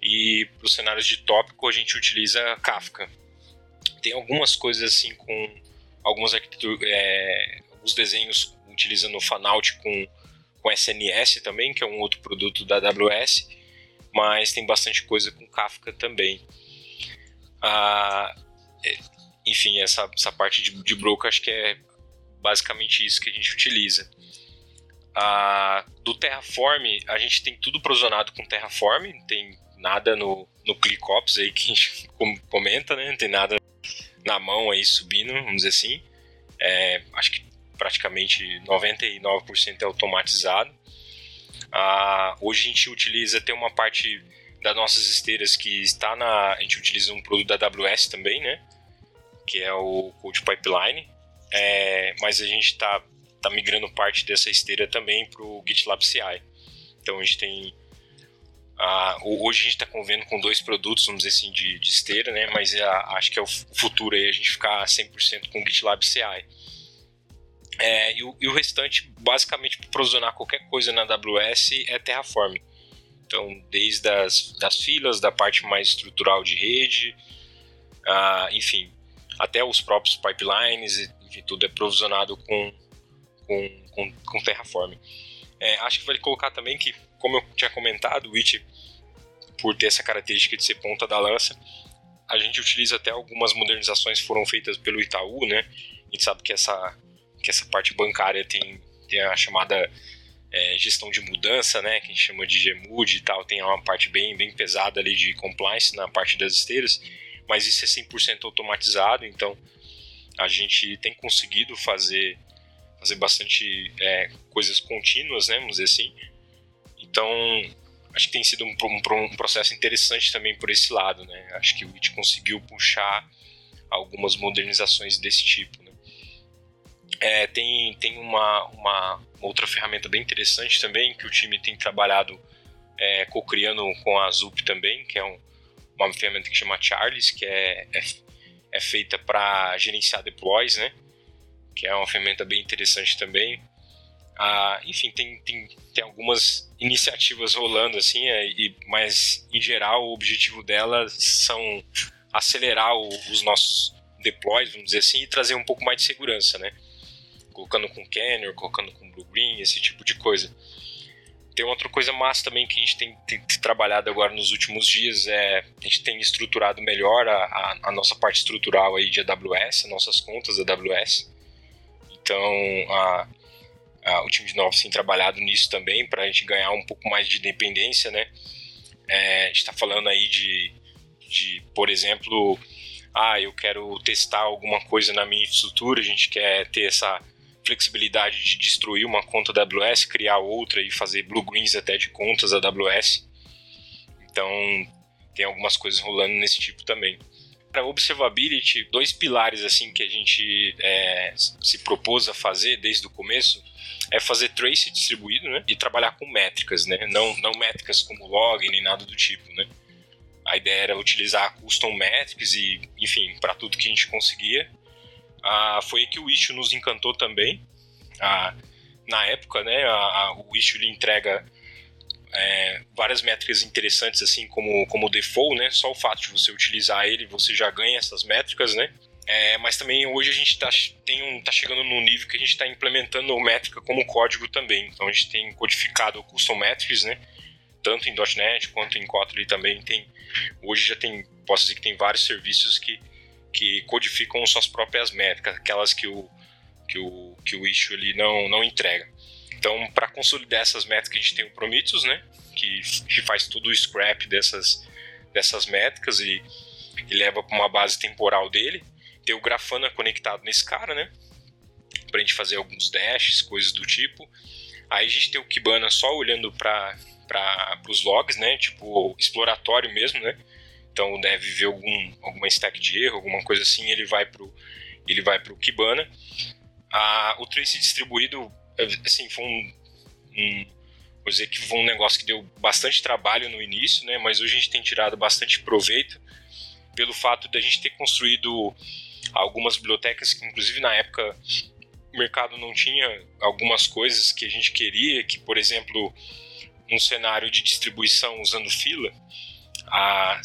e para os cenários de tópico a gente utiliza Kafka. Tem algumas coisas assim com algumas é, alguns desenhos utilizando o Fanout com, com SNS também, que é um outro produto da AWS, mas tem bastante coisa com Kafka também. Ah, é, enfim, essa, essa parte de, de acho que é basicamente isso que a gente utiliza. Ah, do Terraform, a gente tem tudo provisionado com Terraform, não tem nada no, no ClickOps aí que a gente comenta, né? Não tem nada na mão aí subindo, vamos dizer assim. É, acho que praticamente 99% é automatizado. Ah, hoje a gente utiliza, tem uma parte das nossas esteiras que está na. A gente utiliza um produto da AWS também, né? Que é o Code Pipeline. É, mas a gente está tá migrando parte dessa esteira também para o GitLab CI. Então a gente tem. Ah, hoje a gente está convendo com dois produtos, vamos dizer assim, de, de esteira, né? Mas é, acho que é o futuro aí a gente ficar 100% com o GitLab CI. É, e, o, e, o, restante, basicamente, para provisionar qualquer coisa na AWS é Terraform. Então, desde as das filas, da parte mais estrutural de rede, enfim, até os próprios pipelines, enfim, tudo é provisionado com, com, com, com Terraform. É, acho que vale colocar também que, como eu tinha comentado, o Witch, por ter essa característica de ser ponta da lança, a gente utiliza até algumas modernizações que foram feitas pelo Itaú, né? A gente sabe que essa que essa parte bancária tem, tem a chamada é, gestão de mudança, né, que a gente chama de GMUD e tal, tem uma parte bem, bem pesada ali de compliance na parte das esteiras, mas isso é 100% automatizado, então a gente tem conseguido fazer, fazer bastante é, coisas contínuas, né, vamos dizer assim. Então, acho que tem sido um, um, um, processo interessante também por esse lado, né? Acho que o IT conseguiu puxar algumas modernizações desse tipo. É, tem tem uma, uma outra ferramenta bem interessante também que o time tem trabalhado é, co-criando com a Zup também, que é um, uma ferramenta que chama Charles, que é, é, é feita para gerenciar deploys, né? Que é uma ferramenta bem interessante também. Ah, enfim, tem, tem, tem algumas iniciativas rolando assim, é, e, mas em geral o objetivo delas são acelerar o, os nossos deploys, vamos dizer assim, e trazer um pouco mais de segurança, né? Colocando com Canyon, colocando com Blue Green, esse tipo de coisa. Tem outra coisa massa também que a gente tem, tem trabalhado agora nos últimos dias, é a gente tem estruturado melhor a, a, a nossa parte estrutural aí de AWS, nossas contas da AWS. Então, a, a, o time de novos tem trabalhado nisso também para a gente ganhar um pouco mais de independência, né? É, a gente está falando aí de, de, por exemplo, ah, eu quero testar alguma coisa na minha infraestrutura, a gente quer ter essa flexibilidade de destruir uma conta da AWS, criar outra e fazer blue greens até de contas da AWS. Então, tem algumas coisas rolando nesse tipo também. Para observability, dois pilares assim que a gente é, se propôs a fazer desde o começo é fazer trace distribuído, né? E trabalhar com métricas, né? Não, não métricas como log nem nada do tipo, né? A ideia era utilizar custom metrics e, enfim, para tudo que a gente conseguia. Ah, foi que o issue nos encantou também. Ah, na época, né, a, a, o issue ele entrega é, várias métricas interessantes, assim como, como default, né? Só o fato de você utilizar ele, você já ganha essas métricas, né? É, mas também hoje a gente está um, tá chegando num nível que a gente está implementando métrica como código também. Então a gente tem codificado o Custom Metrics, né? Tanto em .NET quanto em Kotlin também tem. Hoje já tem, posso dizer que tem vários serviços que, que codificam suas próprias métricas, aquelas que o, que o, que o issue ali não, não entrega. Então, para consolidar essas métricas, a gente tem o Prometheus, né? Que, que faz todo o scrap dessas, dessas métricas e, e leva para uma base temporal dele ter o Grafana conectado nesse cara, né? Pra gente fazer alguns dashes, coisas do tipo. Aí a gente tem o Kibana só olhando para os logs, né? Tipo, exploratório mesmo, né? Então deve ver algum, alguma stack de erro, alguma coisa assim, ele vai pro, ele vai pro Kibana. Ah, o trace distribuído, assim, foi um, um vou dizer que foi um negócio que deu bastante trabalho no início, né? Mas hoje a gente tem tirado bastante proveito pelo fato de a gente ter construído algumas bibliotecas que, inclusive, na época o mercado não tinha algumas coisas que a gente queria, que, por exemplo, num cenário de distribuição usando fila, a,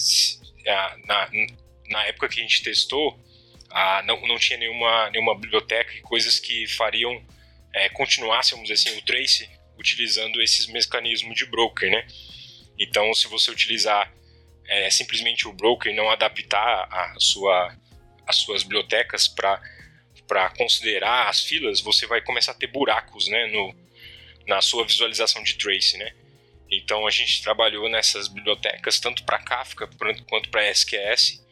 a, na, na época que a gente testou, a, não, não tinha nenhuma, nenhuma biblioteca e coisas que fariam, é, continuássemos assim, o trace utilizando esses mecanismos de broker, né? Então, se você utilizar é, simplesmente o broker e não adaptar a sua as suas bibliotecas para considerar as filas, você vai começar a ter buracos né, no, na sua visualização de trace. Né? Então a gente trabalhou nessas bibliotecas tanto para Kafka quanto para SQS.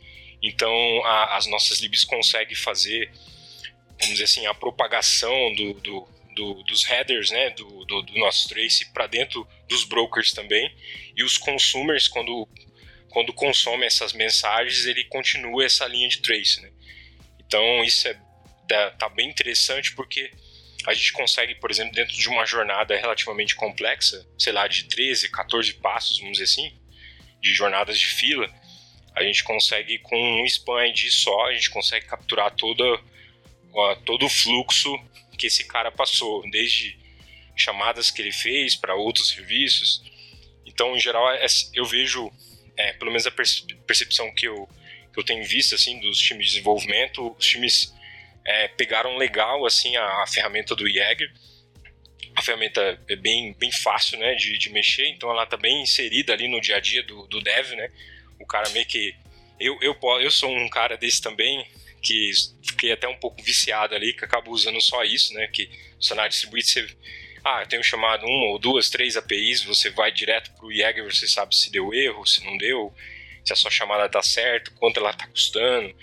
Então a, as nossas libs conseguem fazer, vamos dizer assim, a propagação do, do, do dos headers né, do, do, do nosso trace para dentro dos brokers também. E os consumers, quando quando consome essas mensagens, ele continua essa linha de trace, né? Então isso é tá, tá bem interessante porque a gente consegue, por exemplo, dentro de uma jornada relativamente complexa, sei lá, de 13, 14 passos, vamos dizer assim, de jornadas de fila, a gente consegue com um span ID só, a gente consegue capturar toda, todo o fluxo que esse cara passou, desde chamadas que ele fez para outros serviços. Então, em geral, é, eu vejo é, pelo menos a percepção que eu, que eu tenho visto assim dos times de desenvolvimento, os times é, pegaram legal assim a, a, ferramenta do Jäger. A ferramenta é bem, bem fácil né, de, de mexer, então ela está bem inserida ali no dia a dia do, do dev, né? O cara meio que. Eu, eu, eu sou um cara desse também, que fiquei até um pouco viciado ali, que acabo usando só isso, né? Que o cenário distribuído você ah, eu tenho chamado uma ou duas, três APIs, você vai direto para o Jäger, você sabe se deu erro, se não deu, se a sua chamada está certo, quanto ela está custando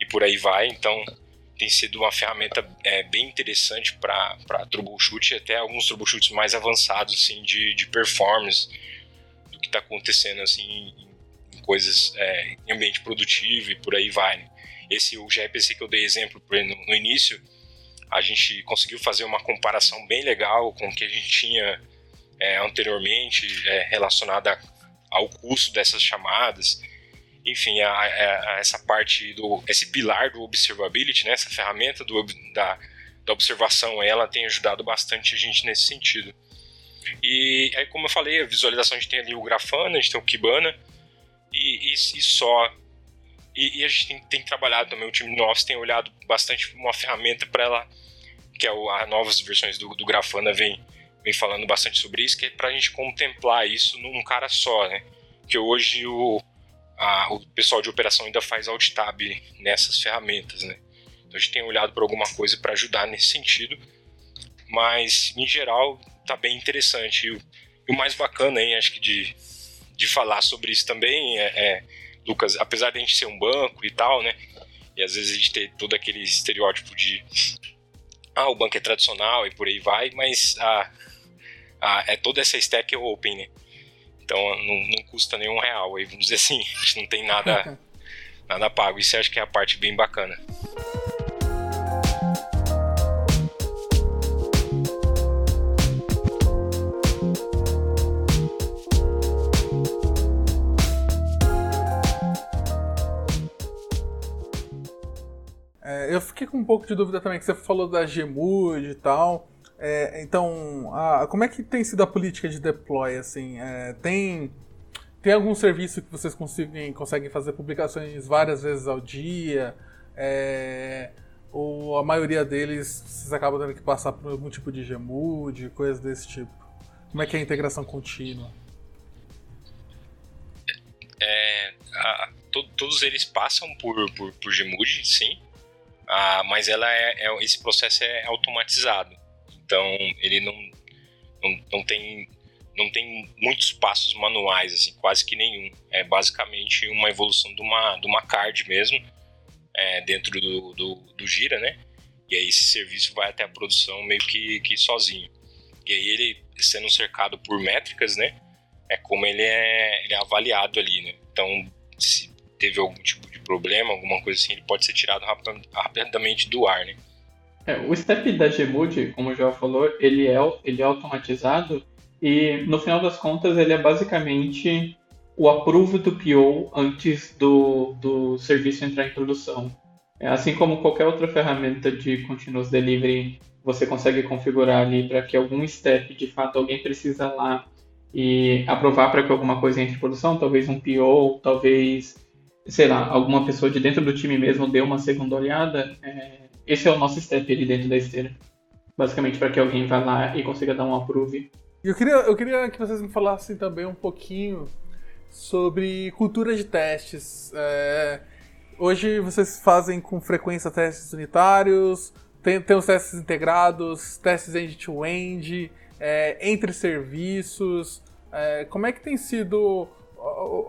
e por aí vai. Então, tem sido uma ferramenta é, bem interessante para troubleshoot até alguns troubleshoots mais avançados assim, de, de performance do que está acontecendo assim, em, em coisas é, em ambiente produtivo e por aí vai. Né? Esse o gRPC que eu dei exemplo no, no início, a gente conseguiu fazer uma comparação bem legal com o que a gente tinha é, anteriormente é, relacionada ao custo dessas chamadas. Enfim, a, a, a essa parte do esse pilar do observability, né, essa ferramenta do, da, da observação, ela tem ajudado bastante a gente nesse sentido. E aí, como eu falei, a visualização a gente tem ali o Grafana, a gente tem o Kibana e, e, e só. E, e, a gente tem, tem, trabalhado também, o time nosso tem olhado bastante uma ferramenta para ela, que é o, as novas versões do, do Grafana vem, vem falando bastante sobre isso, que é para a gente contemplar isso num cara só, né? Que hoje o, a, o pessoal de operação ainda faz alt tab nessas ferramentas, né? Então a gente tem olhado para alguma coisa para ajudar nesse sentido, mas em geral tá bem interessante. E o, e o mais bacana, hein, acho que de, de falar sobre isso também é, é Lucas, apesar de a gente ser um banco e tal, né? E às vezes a gente ter todo aquele estereótipo de ah, o banco é tradicional e por aí vai, mas a, a, é toda essa stack é open, né? Então não, não custa nenhum real, aí vamos dizer assim, a gente não tem nada Nada pago. Isso eu acho que é a parte bem bacana. É, eu fiquei com um pouco de dúvida também, que você falou da Gmood e tal. É, então, a, como é que tem sido a política de deploy? Assim, é, tem, tem algum serviço que vocês conseguem, conseguem fazer publicações várias vezes ao dia? É, ou a maioria deles vocês acabam tendo que passar por algum tipo de Gmood, coisas desse tipo? Como é que é a integração contínua? É, a, to, todos eles passam por, por, por sim. Ah, mas ela é, é, esse processo é automatizado. Então ele não, não, não, tem, não tem muitos passos manuais, assim, quase que nenhum. É basicamente uma evolução de uma, de uma card mesmo, é, dentro do, do, do Gira, né? E aí esse serviço vai até a produção meio que, que sozinho. E aí ele sendo cercado por métricas, né? É como ele é, ele é avaliado ali, né? Então, se teve algum tipo de problema, alguma coisa assim, ele pode ser tirado rapidamente do ar, né? É, o step da Gmood, como João falou, ele é, ele é automatizado e no final das contas ele é basicamente o approve do PO antes do, do serviço entrar em produção. É, assim como qualquer outra ferramenta de continuous delivery, você consegue configurar ali para que algum step, de fato, alguém precisa lá e aprovar para que alguma coisa entre em produção, talvez um PO, talvez sei lá, alguma pessoa de dentro do time mesmo deu uma segunda olhada, é, esse é o nosso step ali dentro da esteira. Basicamente para que alguém vá lá e consiga dar um approve. Eu queria, eu queria que vocês me falassem também um pouquinho sobre cultura de testes. É, hoje vocês fazem com frequência testes unitários, tem, tem os testes integrados, testes end-to-end, é, entre serviços. É, como é que tem sido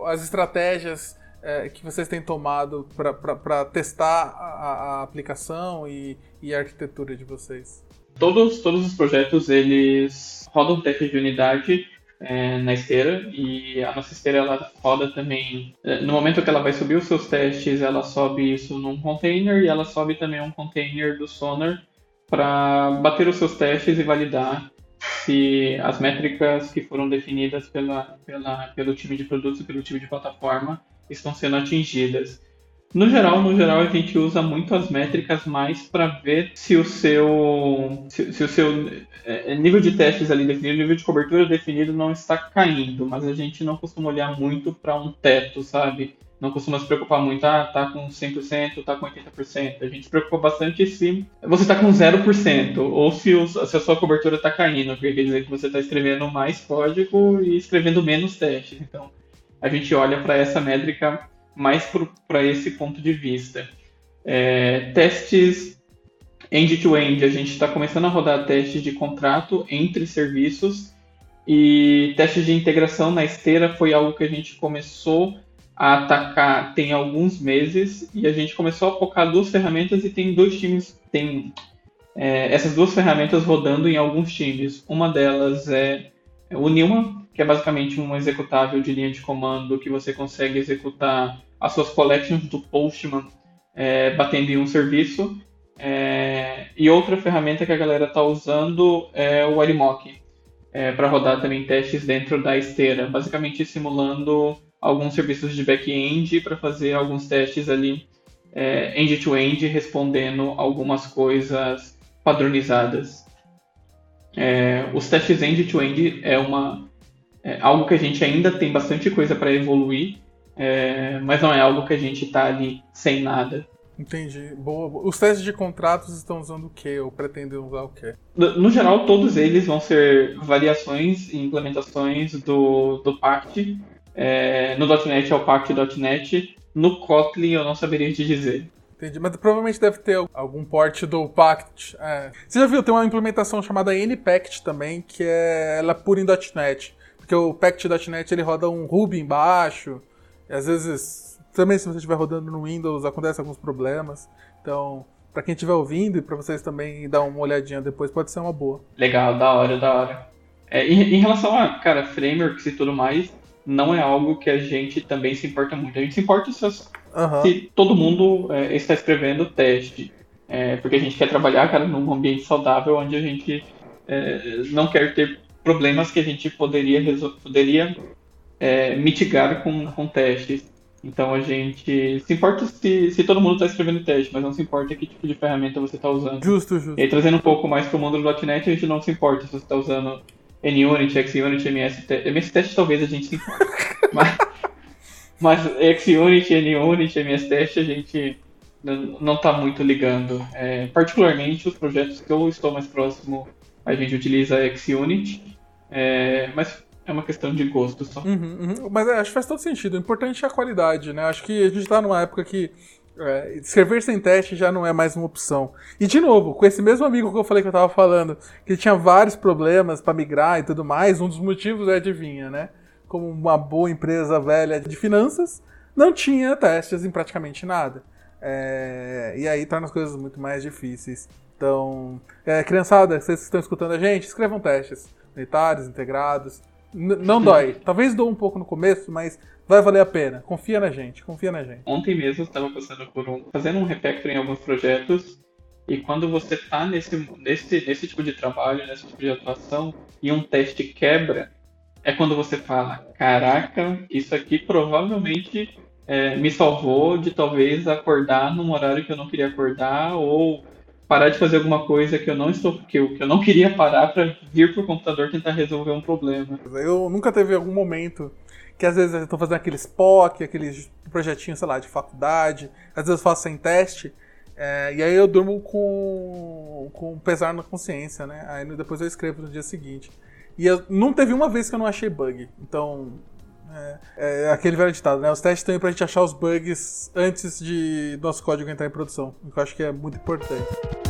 as estratégias é, que vocês têm tomado para testar a, a aplicação e, e, a arquitetura de vocês? Todos, todos os projetos eles rodam teste de unidade é, na esteira e a nossa esteira ela roda também. É, no momento que ela vai subir os seus testes, ela sobe isso num container e ela sobe também um container do Sonar para bater os seus testes e validar se as métricas que foram definidas pela, pela, pelo time de produtos e pelo time de plataforma estão sendo atingidas. No geral, no geral, a gente usa muito as métricas mais para ver se o seu, se, se o seu é, nível de testes ali definido, nível de cobertura definido não está caindo, mas a gente não costuma olhar muito para um teto, sabe? Não costuma se preocupar muito, ah, tá com 100%, tá com 80%. A gente se preocupa bastante se você tá com 0%, ou se, os, se a sua cobertura está caindo, porque quer dizer que você está escrevendo mais código e escrevendo menos testes. Então, a gente olha para essa métrica mais para esse ponto de vista. É, testes end-to-end, -end, a gente está começando a rodar testes de contrato entre serviços e testes de integração na esteira foi algo que a gente começou a atacar tem alguns meses e a gente começou a focar duas ferramentas e tem dois times, tem é, essas duas ferramentas rodando em alguns times. Uma delas é o Nilma, que é basicamente um executável de linha de comando que você consegue executar as suas collections do Postman é, batendo em um serviço. É, e outra ferramenta que a galera está usando é o Arimoc, é, para rodar também testes dentro da esteira, basicamente simulando alguns serviços de back-end para fazer alguns testes ali é, end-to-end, -end, respondendo algumas coisas padronizadas. É, os testes end-to-end -end é uma é algo que a gente ainda tem bastante coisa para evoluir, é, mas não é algo que a gente está ali sem nada. Entendi. Boa, Os testes de contratos estão usando o que ou pretendem usar o que? No, no, geral, todos eles vão ser variações e implementações do, do Pact. É, no .NET é o Pact.NET. No Kotlin eu não saberia te dizer. Entendi, mas provavelmente deve ter algum porte do Pact. É. Você já viu, tem uma implementação chamada NPact também, que é ela é pura em .NET. Porque o Pact.NET ele roda um Ruby embaixo. E às vezes, também se você estiver rodando no Windows, acontece alguns problemas. Então, para quem estiver ouvindo e para vocês também dar uma olhadinha depois, pode ser uma boa. Legal, da hora, da hora. É, em, em, relação a, cara, frameworks e tudo mais, não é algo que a gente também se importa muito. A gente se importa se, Aham. se todo mundo é, está escrevendo teste. É, porque a gente quer trabalhar, cara, num ambiente saudável onde a gente é, não quer ter problemas que a gente poderia, poderia é, mitigar com, com testes. Então a gente se importa se, se todo mundo está escrevendo teste, mas não se importa que tipo de ferramenta você está usando. Justo, justo. E aí, trazendo um pouco mais para o mundo do .NET, a gente não se importa se você está usando NUnit, XUnit, MS Test. MS Test talvez a gente se importe. mas, mas XUnit, NUnit, MS Test a gente não está muito ligando. É, particularmente os projetos que eu estou mais próximo, a gente utiliza XUnit, é, mas é uma questão de gosto só. Uhum, uhum. Mas é, acho que faz todo sentido. O importante é a qualidade, né? Acho que a gente tá numa época que é, escrever sem teste já não é mais uma opção. E de novo, com esse mesmo amigo que eu falei que eu tava falando, que tinha vários problemas pra migrar e tudo mais, um dos motivos é adivinha, né? Como uma boa empresa velha de finanças, não tinha testes em praticamente nada. É, e aí torna as coisas muito mais difíceis. Então, é, criançada, vocês que estão escutando a gente, escrevam testes unitários, integrados. N- não dói. Talvez doa um pouco no começo, mas vai valer a pena. Confia na gente, confia na gente. Ontem mesmo eu estava passando por um, fazendo um refactor em alguns projetos e quando você está nesse, nesse, nesse tipo de trabalho, nesse tipo de atuação e um teste quebra, é quando você fala, caraca, isso aqui provavelmente é, me salvou de talvez acordar num horário que eu não queria acordar ou parar de fazer alguma coisa que eu não estou que eu, que eu não queria parar para vir pro computador tentar resolver um problema. Eu nunca teve algum momento que às vezes eu tô fazendo aqueles POC, aqueles projetinhos, sei lá, de faculdade, às vezes eu faço sem teste, é, e aí eu durmo com, com pesar na consciência, né? Aí depois eu escrevo no dia seguinte. E eu, não teve uma vez que eu não achei bug. Então, é, é aquele velho ditado, né? Os testes estão aí pra gente achar os bugs antes de nosso código entrar em produção. O que eu acho que é muito importante.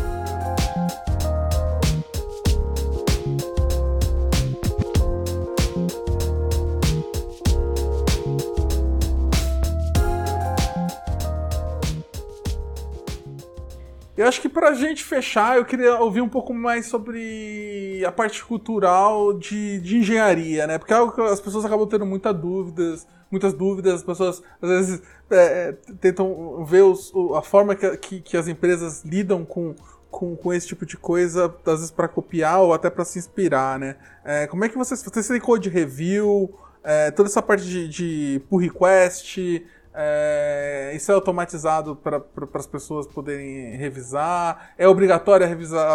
Eu acho que pra gente fechar, eu queria ouvir um pouco mais sobre a parte cultural de, de engenharia, né? Porque é algo que as pessoas acabam tendo muitas dúvidas, muitas dúvidas, as pessoas às vezes é, tentam ver os- a forma que, que, que as empresas lidam com, com, com esse tipo de coisa, às vezes para copiar ou até para se inspirar, né? É, como é que vocês, vocês têm code review, é, toda essa parte de, de pull request, é, isso é automatizado para as pessoas poderem revisar? É obrigatório revisar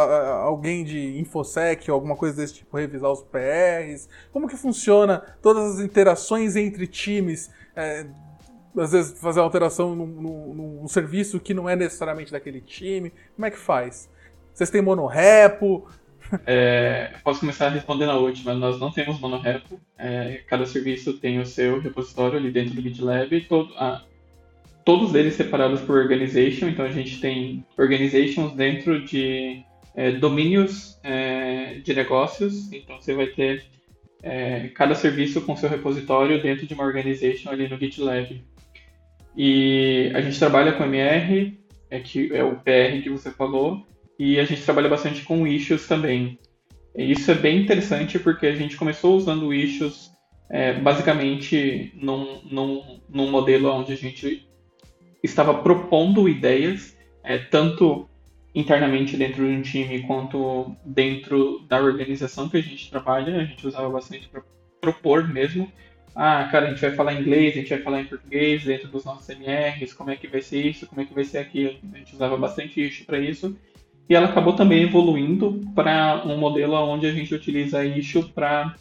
alguém de InfoSec ou alguma coisa desse tipo, revisar os PRs? Como que funciona todas as interações entre times? É, às vezes fazer alteração num, num- num serviço que não é necessariamente daquele time. Como é que faz? Vocês têm monorepo? É, posso começar respondendo a última. Nós não temos monorepo. É, cada serviço tem o seu repositório ali dentro do GitLab. Todo, ah, todos eles separados por organization. Então a gente tem organizations dentro de é, domínios é, de negócios. Então você vai ter é, cada serviço com seu repositório dentro de uma organization ali no GitLab. E a gente trabalha com MR, é, que é o PR que você falou, e a gente trabalha bastante com issues também. E isso é bem interessante porque a gente começou usando issues é, basicamente num, num, num modelo onde a gente estava propondo ideias, é, tanto internamente dentro de um time quanto dentro da organização que a gente trabalha. A gente usava bastante para propor mesmo. Ah, cara, a gente vai falar inglês, a gente vai falar em português dentro dos nossos MRs, como é que vai ser isso, como é que vai ser aquilo. A gente usava bastante issue para isso. E ela acabou também evoluindo para um modelo onde a gente utiliza issue para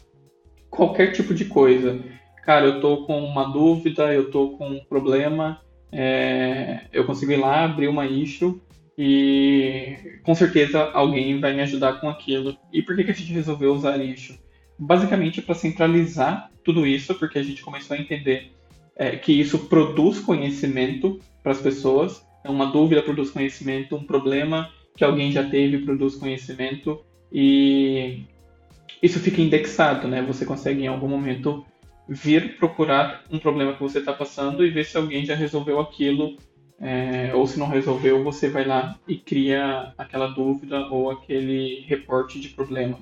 qualquer tipo de coisa. Cara, eu tô com uma dúvida, eu tô com um problema, é, eu consigo ir lá, abrir uma issue e com certeza alguém vai me ajudar com aquilo. E por que, que a gente resolveu usar issue? Basicamente para centralizar tudo isso, porque a gente começou a entender é, que isso produz conhecimento para as pessoas. Então, uma dúvida produz conhecimento, um problema que alguém já teve produz conhecimento e isso fica indexado, né? Você consegue em algum momento vir procurar um problema que você está passando e ver se alguém já resolveu aquilo é, ou se não resolveu, você vai lá e cria aquela dúvida ou aquele reporte de problema.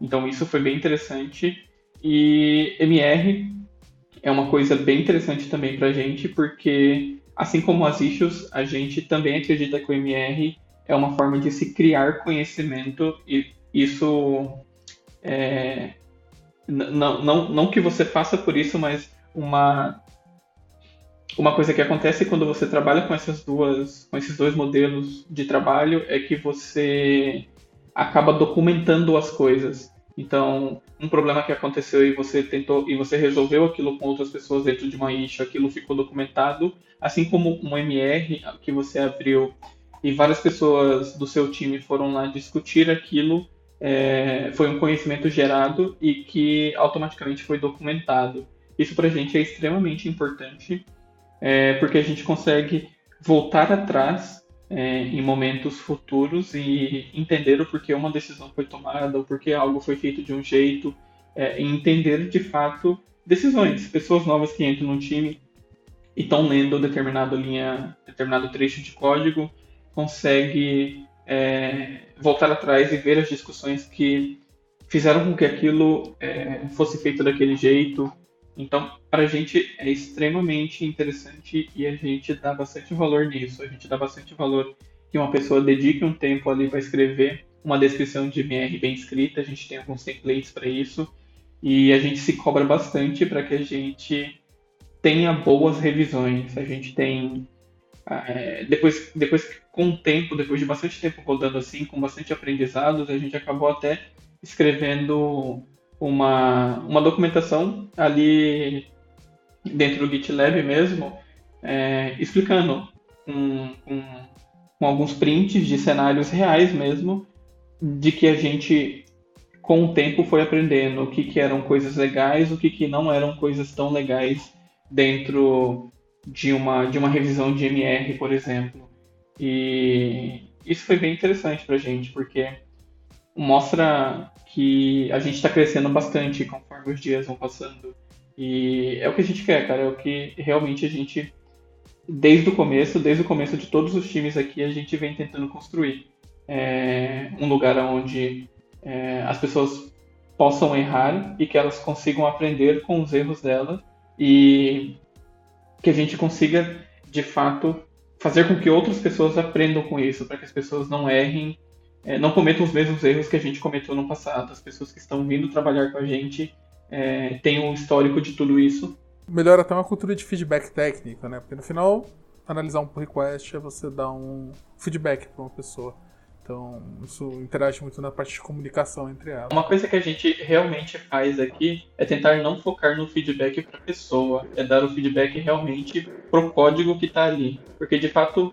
Então isso foi bem interessante e MR é uma coisa bem interessante também para a gente, porque assim como as issues, a gente também acredita que o MR é uma forma de se criar conhecimento e isso é, não, não, não que você faça por isso, mas uma uma coisa que acontece quando você trabalha com essas duas com esses dois modelos de trabalho é que você acaba documentando as coisas. Então um problema que aconteceu e você tentou e você resolveu aquilo com outras pessoas dentro de uma issue aquilo ficou documentado assim como um MR que você abriu e várias pessoas do seu time foram lá discutir aquilo é, foi um conhecimento gerado e que automaticamente foi documentado isso para a gente é extremamente importante é, porque a gente consegue voltar atrás é, em momentos futuros e entender o porquê uma decisão foi tomada, o porquê algo foi feito de um jeito, é, e entender de fato decisões. Pessoas novas que entram no time e estão lendo determinado linha, determinado trecho de código, consegue é, voltar atrás e ver as discussões que fizeram com que aquilo é, fosse feito daquele jeito, então, para a gente é extremamente interessante e a gente dá bastante valor nisso. A gente dá bastante valor que uma pessoa dedique um tempo ali para escrever uma descrição de MR bem escrita. A gente tem alguns templates para isso e a gente se cobra bastante para que a gente tenha boas revisões. A gente tem é, depois, depois com o tempo, depois de bastante tempo rodando assim, com bastante aprendizados, a gente acabou até escrevendo uma, uma documentação ali dentro do GitLab mesmo, é, explicando com, com, com, alguns prints de cenários reais mesmo, de que a gente, com o tempo, foi aprendendo o que, que eram coisas legais, o que, que não eram coisas tão legais dentro de uma, de uma revisão de MR, por exemplo. E isso foi bem interessante para a gente, porque mostra que a gente está crescendo bastante conforme os dias vão passando. E é o que a gente quer, cara. É o que realmente a gente, desde o começo, desde o começo de todos os times aqui, a gente vem tentando construir. É um lugar onde é, as pessoas possam errar e que elas consigam aprender com os erros dela e que a gente consiga, de fato, fazer com que outras pessoas aprendam com isso, para que as pessoas não errem é, não cometam os mesmos erros que a gente cometeu no passado. As pessoas que estão vindo trabalhar com a gente é, têm um histórico de tudo isso. Melhora até uma cultura de feedback técnico, né? Porque no final, analisar um pull request é você dar um feedback para uma pessoa. Então, isso interage muito na parte de comunicação entre elas. Uma coisa que a gente realmente faz aqui é tentar não focar no feedback para a pessoa, é dar o feedback realmente pro código que está ali. Porque, de fato,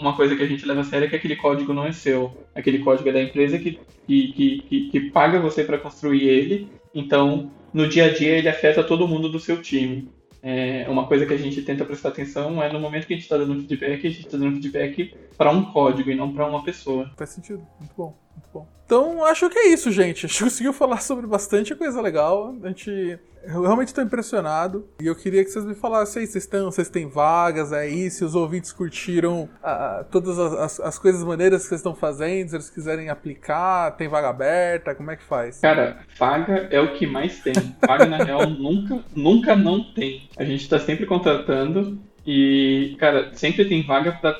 uma coisa que a gente leva a sério é que aquele código não é seu. Aquele código é da empresa que, que, que, que paga você para construir ele. Então, no dia a dia, ele afeta todo mundo do seu time. É, uma coisa que a gente tenta prestar atenção é no momento que a gente está dando feedback, a gente está dando feedback para um código e não para uma pessoa. Faz sentido. Muito bom, muito bom. Então, acho que é isso, gente. A gente conseguiu falar sobre bastante coisa legal. A gente eu realmente estou impressionado. E eu queria que vocês me falassem aí, vocês, estão, vocês têm vagas aí, se os ouvintes curtiram uh, todas as, as, as, coisas maneiras que vocês estão fazendo, se eles quiserem aplicar, tem vaga aberta, como é que faz? Cara, vaga é o que mais tem. Vaga, na real, nunca, nunca não tem. A gente está sempre contratando e, cara, sempre tem vaga para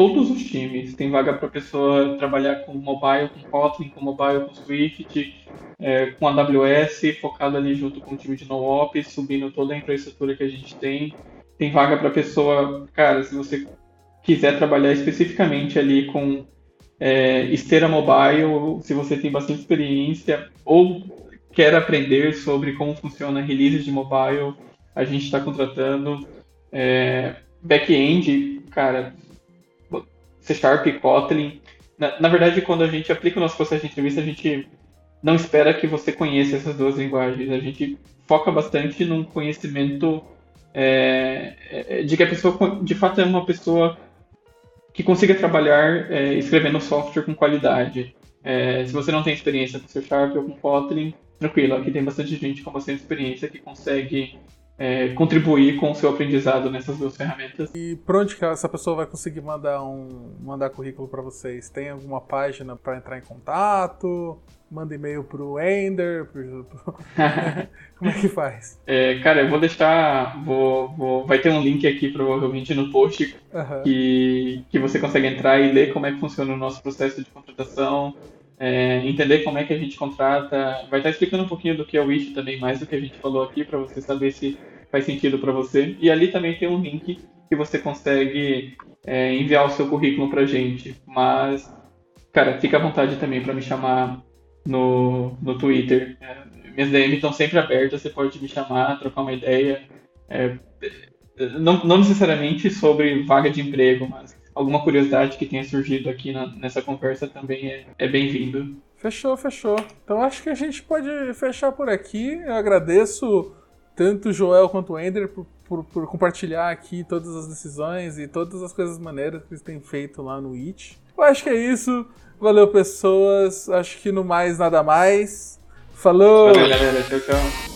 todos os times. Tem vaga para pessoa trabalhar com mobile, com Kotlin, com mobile, com Swift, é, com AWS, focado ali junto com o time de NoOps, subindo toda a infraestrutura que a gente tem. Tem vaga para pessoa, cara, se você quiser trabalhar especificamente ali com é, esteira mobile, se você tem bastante experiência ou quer aprender sobre como funciona release de mobile, a gente está contratando. É, Back-end, cara, C Sharp, Kotlin. Na, na, verdade, quando a gente aplica o nosso processo de entrevista, a gente não espera que você conheça essas duas linguagens. A gente foca bastante num conhecimento é, é, de que a pessoa, de fato, é uma pessoa que consiga trabalhar é, escrevendo software com qualidade. É, se você não tem experiência com C Sharp ou com Kotlin, tranquilo, aqui tem bastante gente com bastante experiência que consegue é, contribuir com o seu aprendizado nessas duas ferramentas. E por onde que essa pessoa vai conseguir mandar um mandar currículo para vocês? Tem alguma página para entrar em contato? manda e-mail pro Ender? Pro... Como é que faz? É, cara, eu vou deixar. Vou, vou, vai ter um link aqui provavelmente no post Aham. que, que você consegue entrar e ler como é que funciona o nosso processo de contratação, é, entender como é que a gente contrata. Vai estar explicando um pouquinho do que é o Wish também, mais do que a gente falou aqui, para você saber se faz sentido para você. E ali também tem um link que você consegue é, enviar o seu currículo pra gente. Mas, cara, fica à vontade também para me chamar no, no Twitter. É, minhas DMs estão sempre abertas, você pode me chamar, trocar uma ideia. É, não, não necessariamente sobre vaga de emprego, mas alguma curiosidade que tenha surgido aqui na- nessa conversa também é, é bem-vindo. Fechou, fechou. Então acho que a gente pode fechar por aqui. Eu agradeço tanto o Joel quanto o Ender por, por, por compartilhar aqui todas as decisões e todas as coisas maneiras que eles têm feito lá no It. Eu acho que é isso. Valeu, pessoas. Acho que no mais nada mais. Falou! Valeu, galera. Tchau, tchau.